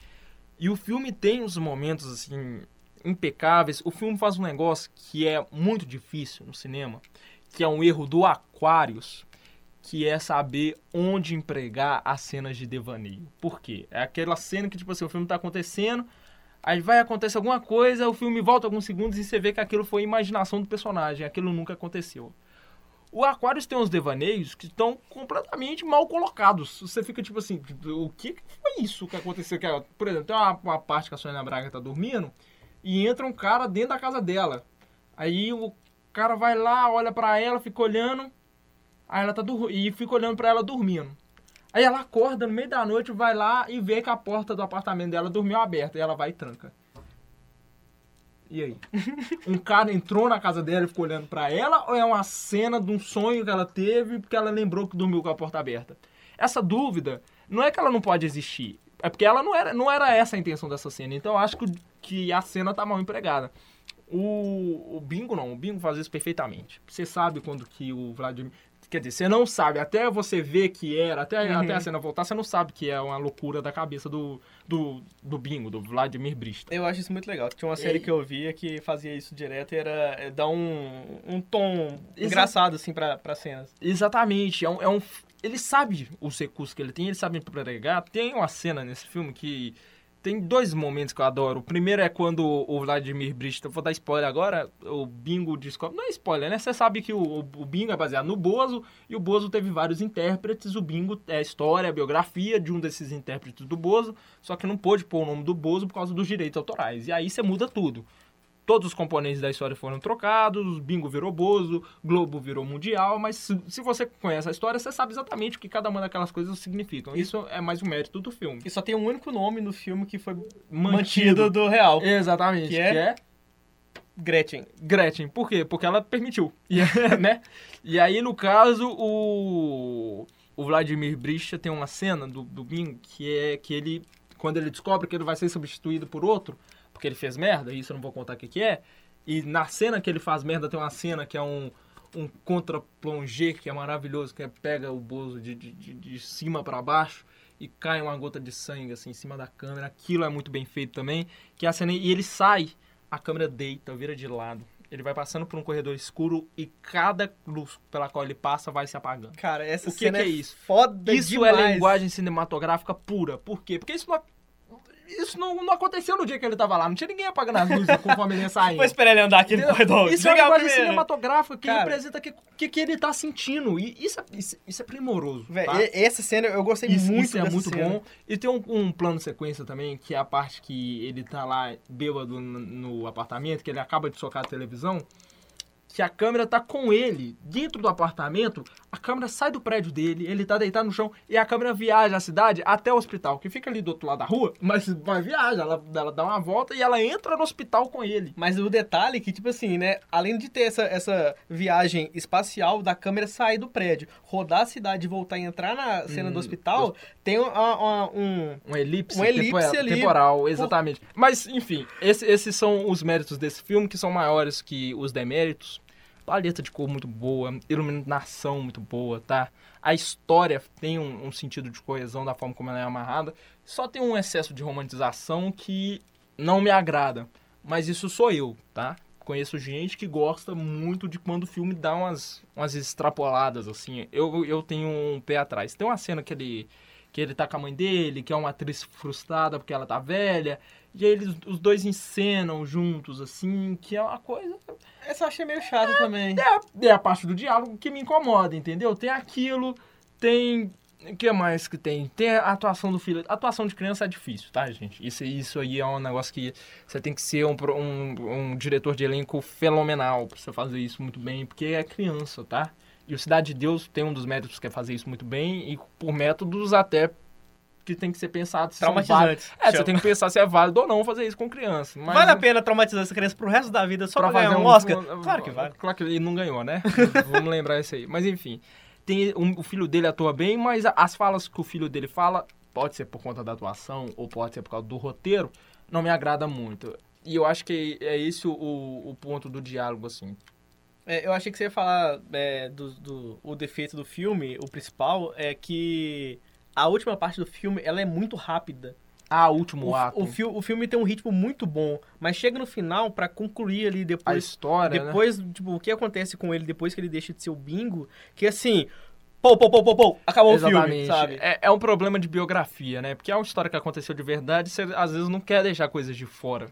E o filme tem uns momentos, assim, impecáveis. O filme faz um negócio que é muito difícil no cinema, que é um erro do Aquarius, que é saber onde empregar as cenas de devaneio. Por quê? É aquela cena que, tipo assim, o filme tá acontecendo, aí vai acontecer alguma coisa, o filme volta alguns segundos e você vê que aquilo foi imaginação do personagem, aquilo nunca aconteceu. O Aquarius tem uns devaneios que estão completamente mal colocados. Você fica tipo assim, o que foi isso que aconteceu? Que, Por exemplo, tem uma, uma parte que a Sônia Braga tá dormindo e entra um cara dentro da casa dela. Aí o cara vai lá, olha pra ela, fica olhando, aí ela tá dur- e fica olhando pra ela dormindo. Aí ela acorda no meio da noite, vai lá e vê que a porta do apartamento dela dormiu aberta e ela vai e tranca. E aí? Um cara entrou na casa dela e ficou olhando pra ela ou é uma cena de um sonho que ela teve porque ela lembrou que dormiu com a porta aberta? Essa dúvida não é que ela não pode existir, é porque ela não era, não era essa a intenção dessa cena. Então eu acho que, que a cena tá mal empregada. O, o Bingo não, o Bingo faz isso perfeitamente. Você sabe quando que o Vladimir. Quer dizer, você não sabe, até você ver que era, até, Uhum. até a cena voltar, você não sabe que é uma loucura da cabeça do, do, do Bingo, do Vladimir Brista. Eu acho isso muito legal. Tinha uma série que eu via que fazia isso direto e era é, dar um, um tom engraçado, assim, pra, pra cenas. Exatamente. É um, é um- ele sabe os recursos que ele tem, ele sabe pregar. Tem uma cena nesse filme que. Tem dois momentos que eu adoro. O primeiro é quando o Vladimir Brista, vou dar spoiler agora, o Bingo descobre. Não é spoiler, né? Você sabe que o, o Bingo é baseado no Bozo e o Bozo teve vários intérpretes. O Bingo é a história, a biografia de um desses intérpretes do Bozo, só que não pôde pôr o nome do Bozo por causa dos direitos autorais. E aí você muda tudo. Todos os componentes da história foram trocados, Bingo virou Bozo, Globo virou Mundial, mas se, se você conhece a história, você sabe exatamente o que cada uma daquelas coisas significam. Isso é mais um mérito do filme. E só tem um único nome no filme que foi mantido, do real. Exatamente. Que é? que é Gretchen. Gretchen. Por quê? Porque ela permitiu. E, né? e aí, no caso, o, o Vladimir Brista tem uma cena do, do Bingo que é que ele, quando ele descobre que ele vai ser substituído por outro, porque ele fez merda, isso eu não vou contar o que, que é, e na cena que ele faz merda tem uma cena que é um, um contra-plongé que é maravilhoso, que é pega o Bozo de, de, de, de cima para baixo e cai uma gota de sangue assim em cima da câmera. Aquilo é muito bem feito também, que é a cena e ele sai a câmera deita, vira de lado. Ele vai passando por um corredor escuro e cada luz pela qual ele passa vai se apagando. Cara, essa O que cena que é, é isso? foda Isso demais. é linguagem cinematográfica pura. Por quê? Porque isso não, isso não, não aconteceu no dia que ele tava lá. Não tinha ninguém apagando as luzes conforme ele ia saindo. Vou esperar ele andar aqui no corredor. Isso é uma linguagem cinematográfica que Cara. representa o que, que, que ele tá sentindo. E isso é, isso, isso é primoroso. Véi, tá? essa cena eu gostei Isso, muito isso é muito cena. bom. E tem um, um plano sequência também, que é a parte que ele tá lá bêbado no, no apartamento, que ele acaba de socar a televisão. Que a câmera tá com ele dentro do apartamento, a câmera sai do prédio dele, ele tá deitado no chão e a câmera viaja a cidade até o hospital, que fica ali do outro lado da rua, mas vai viaja, ela, ela dá uma volta e ela entra no hospital com ele. Mas o detalhe é que, tipo assim, né? Além de ter essa, essa viagem espacial da câmera sair do prédio, rodar a cidade e voltar e entrar na cena Hum, do hospital, tem uma- uma- um. Um elipse, Um elipse tempo- ali. temporal, exatamente. Mas, enfim, esse- esses são os méritos desse filme, que são maiores que os deméritos. Paleta de cor muito boa, iluminação muito boa, tá? A história tem um, um sentido de coesão da forma como ela é amarrada. Só tem um excesso de romantização que não me agrada. Mas isso sou eu, tá? Conheço gente que gosta muito de quando o filme dá umas, umas extrapoladas, assim. Eu, eu tenho um pé atrás. Tem uma cena que ele que ele tá com a mãe dele, que é uma atriz frustrada porque ela tá velha, e aí eles, os dois encenam juntos, assim, que é uma coisa. Essa eu achei meio chata também. É a, é a parte do diálogo que me incomoda, entendeu? Tem aquilo, tem O que mais que tem? Tem a atuação do filho. A atuação de criança é difícil, tá, gente? Isso, isso aí é um negócio que você tem que ser um, um, um diretor de elenco fenomenal pra você fazer isso muito bem, porque é criança, tá? E o Cidade de Deus tem um dos métodos que é fazer isso muito bem, e por métodos até que tem que ser pensado se são válidos. Traumatizantes. É, você tem que pensar se é válido ou não fazer isso com criança. Mas Vale a pena traumatizar essa criança pro resto da vida só pra, pra ganhar fazer um Oscar? um- Claro que vale. Claro que ele não ganhou, né? Vamos lembrar isso aí. Mas enfim, tem, um- o filho dele atua bem, mas as falas que o filho dele fala, pode ser por conta da atuação ou pode ser por causa do roteiro, não me agrada muito. E eu acho que é esse o, o ponto do diálogo, assim. É, eu achei que você ia falar é, do, do- o defeito do filme, o principal, é que a última parte do filme ela é muito rápida. Ah, último O, ato. o, fi- o filme tem um ritmo muito bom, mas chega no final pra concluir ali a depois. história, né? depois, tipo, o que acontece com ele depois que ele deixa de ser o bingo, que assim, pô, pô, pô, pô, pô, acabou o filme, Exatamente. sabe? É, é um problema de biografia, né? Porque é uma história que aconteceu de verdade, você às vezes não quer deixar coisas de fora.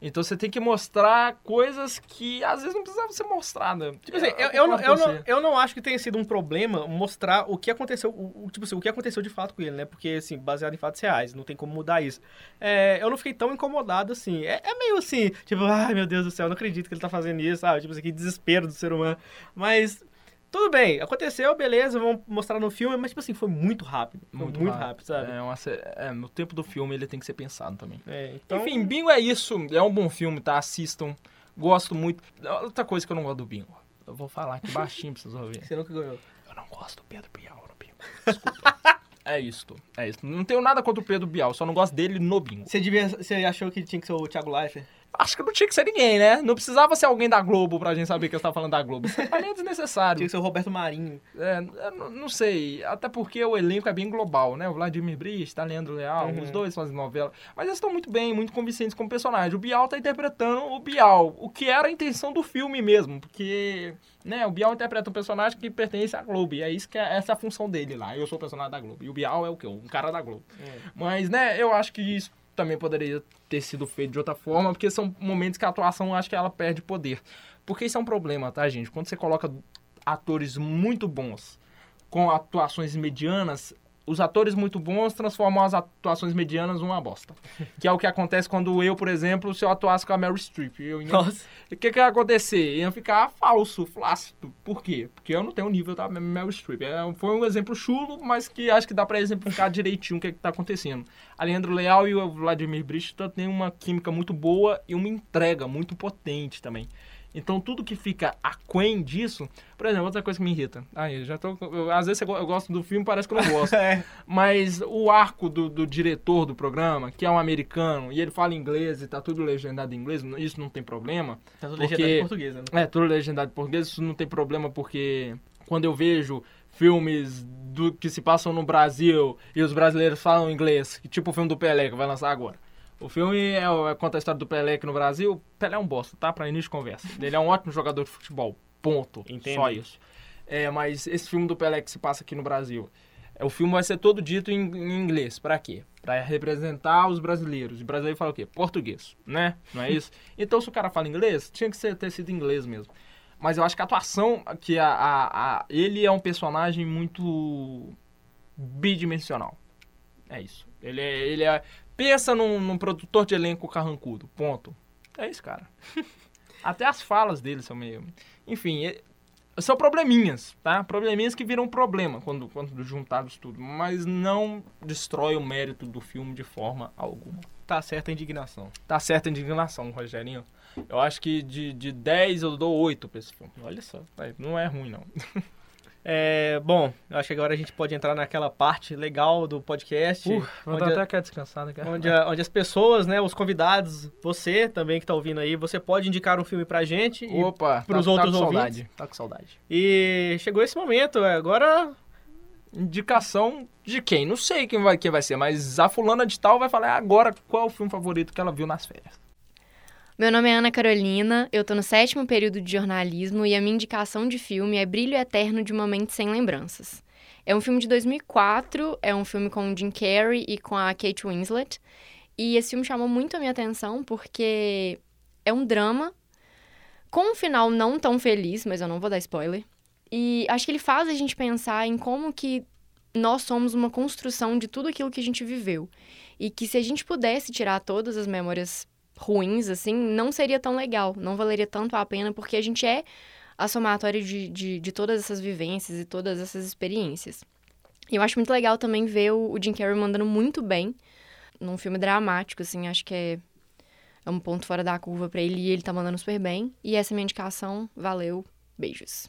Então você tem que mostrar coisas que às vezes não precisava ser mostrada. Tipo assim, É, eu, eu, não, eu, não, eu não acho que tenha sido um problema mostrar o que aconteceu, o, o- tipo assim, o que aconteceu de fato com ele, né? Porque, assim, baseado em fatos reais, não tem como mudar isso. É, eu não fiquei tão incomodado assim. É, é meio assim, tipo, ai meu Deus do céu, eu não acredito que ele tá fazendo isso, sabe? Tipo assim, que desespero do ser humano. Mas, tudo bem, aconteceu, beleza, vamos mostrar no filme, mas, tipo assim, foi muito rápido. Foi muito, rápido, sabe? É, uma se- é, no tempo do filme ele tem que ser pensado também. É, então, Enfim, Bingo é isso. É um bom filme, tá? Assistam. Gosto muito. Outra coisa que eu não gosto do Bingo. Eu vou falar aqui baixinho pra vocês ouvirem. você nunca ganhou. Eu não gosto do Pedro Bial no Bingo. Desculpa. é isso. É isso. Não tenho nada contra o Pedro Bial, só não gosto dele no Bingo. Você, devia, você achou que tinha que ser o Thiago Leifert? Acho que não tinha que ser ninguém, né? Não precisava ser alguém da Globo pra gente saber que eu estava falando da Globo. Isso é desnecessário. Tinha que ser o Roberto Marinho. É, eu não- não sei. Até porque o elenco é bem global, né? O Vladimir Brista, Leandro Leal, Uhum. os dois fazem novela. Mas eles estão muito bem, muito convincentes como personagem. O Bial tá interpretando o Bial, o que era a intenção do filme mesmo. Porque, né, o Bial interpreta um personagem que pertence à Globo. E é isso que é, essa é a função dele lá. Eu sou o personagem da Globo. E o Bial é o quê? Um cara da Globo. Mas, né, eu acho que isso também poderia ter sido feito de outra forma, porque são momentos que a atuação, acho que ela perde poder. Porque isso é um problema, tá, gente? Quando você coloca atores muito bons com atuações medianas, os atores muito bons transformam as atuações medianas numa bosta. Que é o que acontece quando eu, por exemplo, se eu atuasse com a Meryl Streep. Eu Nossa. o que, que ia acontecer? Ia ficar falso, flácido. Por quê? Porque eu não tenho o nível da Meryl Streep. É, foi um exemplo chulo, mas que acho que dá pra exemplificar direitinho o que, que tá acontecendo. A Leandro Leal e o Vladimir Brista têm uma química muito boa e uma entrega muito potente também. Então tudo que fica aquém disso... Por exemplo, outra coisa que me irrita. Aí, já tô... eu- às vezes eu go- eu gosto do filme, parece que eu não gosto. É. Mas o arco do, do diretor do programa, que é um americano, e ele fala inglês e tá tudo legendado em inglês, isso não tem problema. Tá tudo Porque- legendado em português, né? É, tudo legendado em português, isso não tem problema porque quando eu vejo filmes do que se passam no Brasil e os brasileiros falam inglês, tipo o filme do Pelé que vai lançar agora. O filme é, é- conta a história do Pelé aqui no Brasil. Pelé é um bosta, tá? Pra início de conversa. Ele é um ótimo jogador de futebol. Ponto. Entendo. Só isso. É, mas esse filme do Pelé que se passa aqui no Brasil, é, o filme vai ser todo dito em, em inglês. Pra quê? Pra representar os brasileiros. E brasileiro fala o quê? Português, né? Não é isso? Então, se o cara fala inglês, tinha que ser, ter sido inglês mesmo. Mas eu acho que a atuação, que a, a, a- ele é um personagem muito bidimensional. É isso. Ele é. Ele é pensa num, num produtor de elenco carrancudo. Ponto. É isso, cara. Até as falas dele são meio. Enfim, é- são probleminhas, tá? Probleminhas que viram problema quando, quando juntados tudo. Mas não destrói o mérito do filme de forma alguma. Tá certa a indignação. Tá certa a indignação, Rogerinho. Eu acho que de, de 10 eu dou 8 pra esse filme. Olha só, não é ruim, não. É, bom, eu acho que agora a gente pode entrar naquela parte legal do podcast. Uh, vou onde, dar até aquela descansada, cara. onde, a- onde as pessoas, né, os convidados, você também que tá ouvindo aí, você pode indicar um filme pra gente. e- Opa, pros tá, outros tá com ouvintes? saudade. Tá com saudade. E, chegou esse momento, é, agora Indicação de quem? Não sei quem vai, quem vai ser, mas a fulana de tal vai falar agora qual é o filme favorito que ela viu nas férias. Meu nome é Ana Carolina, eu tô no sétimo período de jornalismo e a minha indicação de filme é Brilho Eterno de Uma Mente Sem Lembranças. É um filme de 2004, é um filme com o Jim Carrey e com a Kate Winslet. E esse filme chamou muito a minha atenção porque é um drama com um final não tão feliz, mas eu não vou dar spoiler. E acho que ele faz a gente pensar em como que nós somos uma construção de tudo aquilo que a gente viveu. E que se a gente pudesse tirar todas as memórias ruins, assim, não seria tão legal, não valeria tanto a pena, porque a gente é a somatória de, de, de todas essas vivências e todas essas experiências. E eu acho muito legal também ver o, o Jim Carrey mandando muito bem num filme dramático, assim, acho que é, é um ponto fora da curva pra ele e ele tá mandando super bem. E essa é minha indicação, valeu, beijos.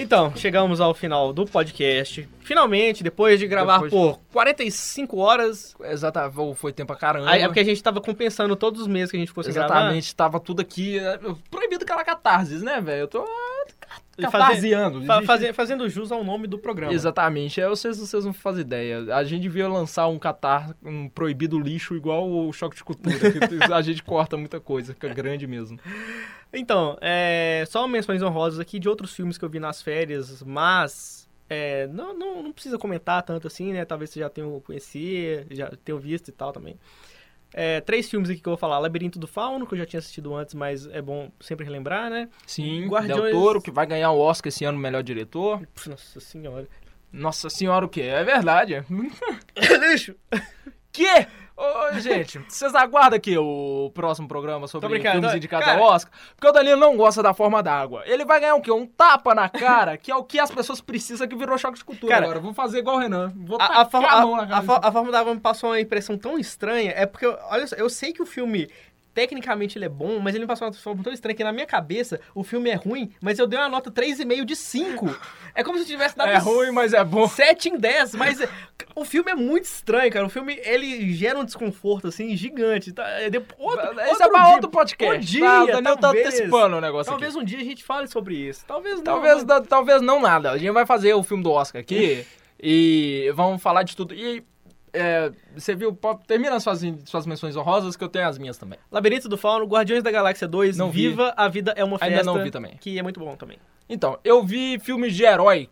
Então, chegamos ao final do podcast. Finalmente, depois de gravar Depois- por 45 horas. Exatamente, foi tempo pra caramba. Aí é porque a gente tava compensando todos os meses que a gente fosse gravar. Exatamente, tava tudo aqui. é, Proibido aquela catarses, né, velho? Eu tô E fazer- catarseando. Fa- existe- faze- fazendo jus ao nome do programa. Exatamente, é, vocês, vocês não fazem ideia. A gente devia lançar um catar, um proibido lixo igual o choque de cultura. que a gente corta muita coisa, fica grande mesmo. Então, é, só menções honrosas aqui de outros filmes que eu vi nas férias, mas é, não, não, não precisa comentar tanto assim, né? Talvez você já tenha conhecido, já tenha visto e tal também. É, três filmes aqui que eu vou falar. Labirinto do Fauno, que eu já tinha assistido antes, mas é bom sempre relembrar, né? Sim, Guardiões- Del Toro, que vai ganhar o Oscar esse ano, melhor diretor. Nossa senhora. Nossa senhora, o quê? É verdade. Lixo! Que? Ô, gente, vocês aguardam aqui o próximo programa sobre filmes indicados cara- ao Oscar? Porque o Danilo não gosta da forma d'água. Ele vai ganhar o quê? Um tapa na cara, que é o que as pessoas precisam, que virou choque de cultura Cara, agora. Vou fazer igual o Renan. Vou A, a, forma, a mão na a, a, forma da água me passou uma impressão tão estranha. É porque, olha só, eu sei que o filme, tecnicamente, ele é bom, mas ele me passou uma forma tão estranha que na minha cabeça o filme é ruim, mas eu dei uma nota 3,5 de 5. É como se eu tivesse dado É ruim, mas é bom. 7 em 10, mas é- o filme é muito estranho, cara. O filme, ele gera um desconforto, assim, gigante. Tá? É de- outro, Isso é pra dia- outro podcast. Um dia, tá? O Danilo tá talvez. antecipando o negócio Talvez aqui. um dia a gente fale sobre isso. Talvez não. Talvez, mas- da- talvez não nada. A gente vai fazer o filme do Oscar aqui e vamos falar de tudo. E é, você viu, termina as suas, suas menções honrosas que eu tenho as minhas também. Labirinto do Fauno, Guardiões da Galáxia 2, Não vi. Viva a Vida é uma Festa. Ainda não vi também. Que é muito bom também. Então, eu vi filmes de herói,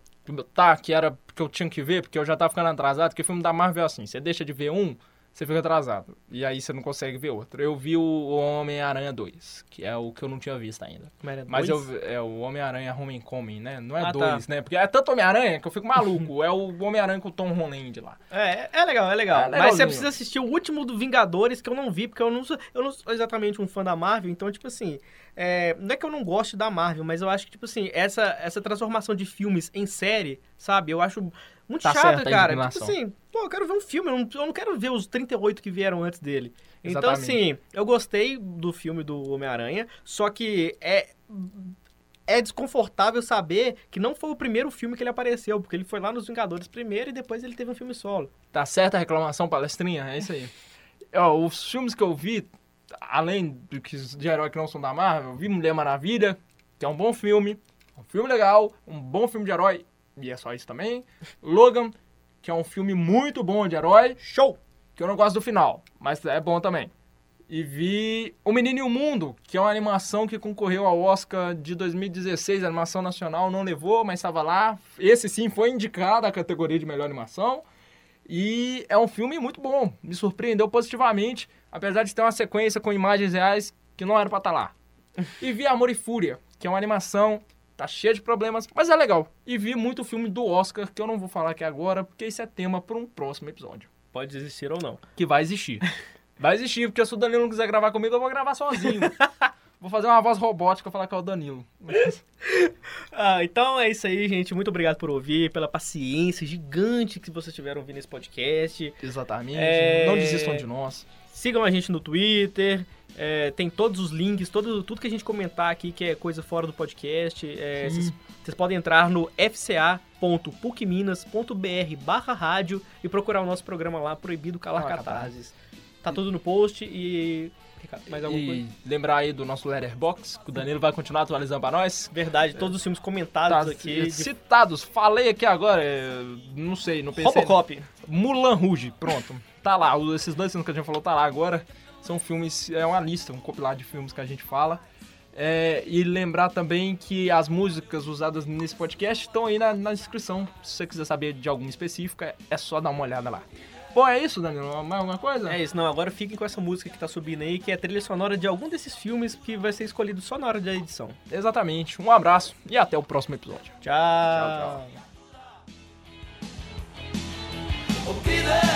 tá? Que era que eu tinha que ver, porque eu já tava ficando atrasado, porque filme da Marvel é assim, você deixa de ver um, você fica atrasado. E aí você não consegue ver outro. Eu vi o Homem-Aranha 2, que é o que eu não tinha visto ainda. Mas eu, é o Homem-Aranha Homecoming, né? Não é Ah, dois, tá. né? Porque é tanto Homem-Aranha que eu fico maluco. é o Homem-Aranha com o Tom Holland lá. É, é legal, é legal. É Mas você precisa assistir o último do Vingadores, que eu não vi, porque eu não sou, eu não sou exatamente um fã da Marvel, então, tipo assim, é, não é que eu não goste da Marvel, mas eu acho que, tipo assim, essa, essa transformação de filmes em série, sabe? Eu acho muito Tá chato, cara. Tipo assim, pô, eu quero ver um filme, eu não, eu não quero ver os 38 que vieram antes dele. Então, Exatamente. assim, eu gostei do filme do Homem-Aranha, só que é. É desconfortável saber que não foi o primeiro filme que ele apareceu, porque ele foi lá nos Vingadores primeiro e depois ele teve um filme solo. Tá certa a reclamação, palestrinha? É isso aí. Ó, os filmes que eu vi, além do que de herói que não são da Marvel, eu vi Mulher Maravilha, que é um bom filme, um filme legal, um bom filme de herói, e é só isso também. Logan, que é um filme muito bom de herói, Show! que eu não gosto do final, mas é bom também. E vi O Menino e o Mundo, que é uma animação que concorreu ao Oscar de 2016, a animação nacional não levou, mas estava lá. Esse sim foi indicado à categoria de melhor animação. E é um filme muito bom, me surpreendeu positivamente, apesar de ter uma sequência com imagens reais que não era pra estar lá. E vi Amor e Fúria, que é uma animação, tá cheia de problemas, mas é legal. E vi muito filme do Oscar, que eu não vou falar aqui agora, porque isso é tema para um próximo episódio Pode existir ou não. que vai existir. Vai existir, porque se o Danilo não quiser gravar comigo, eu vou gravar sozinho. vou fazer uma voz robótica falar que é o Danilo. Ah, então é isso aí, gente. Muito obrigado por ouvir, pela paciência gigante que vocês tiveram ouvindo esse podcast. Exatamente. É- Não desistam de nós. Sigam a gente no Twitter. é, tem todos os links, todo, tudo que a gente comentar aqui que é coisa fora do podcast. é. Vocês vocês podem entrar no fca.pucminas.br barra rádio e procurar o nosso programa lá, Proibido Calar Calar Catarses. Tá tudo no post e... Ricardo, Mais alguma coisa? E lembrar aí do nosso Letterbox, que o Danilo vai continuar atualizando pra nós. Verdade, todos os filmes Tá, comentados aqui. de citados, falei aqui agora, é, não sei, não pensei. Robocop. Mulan Rouge, pronto tá lá. Esses dois filmes que a gente falou tá lá agora. São filmes, é uma lista, um compilado de filmes que a gente fala. É, e lembrar também que as músicas usadas nesse podcast estão aí na, na, descrição. Se você quiser saber de alguma específica, é só dar uma olhada lá. Bom, é isso, Danilo? Mais alguma coisa? É isso, não. Agora fiquem com essa música que tá subindo aí, que é a trilha sonora de algum desses filmes que vai ser escolhido só na hora da edição. Exatamente. Um abraço e até o próximo episódio. Tchau. Tchau, tchau.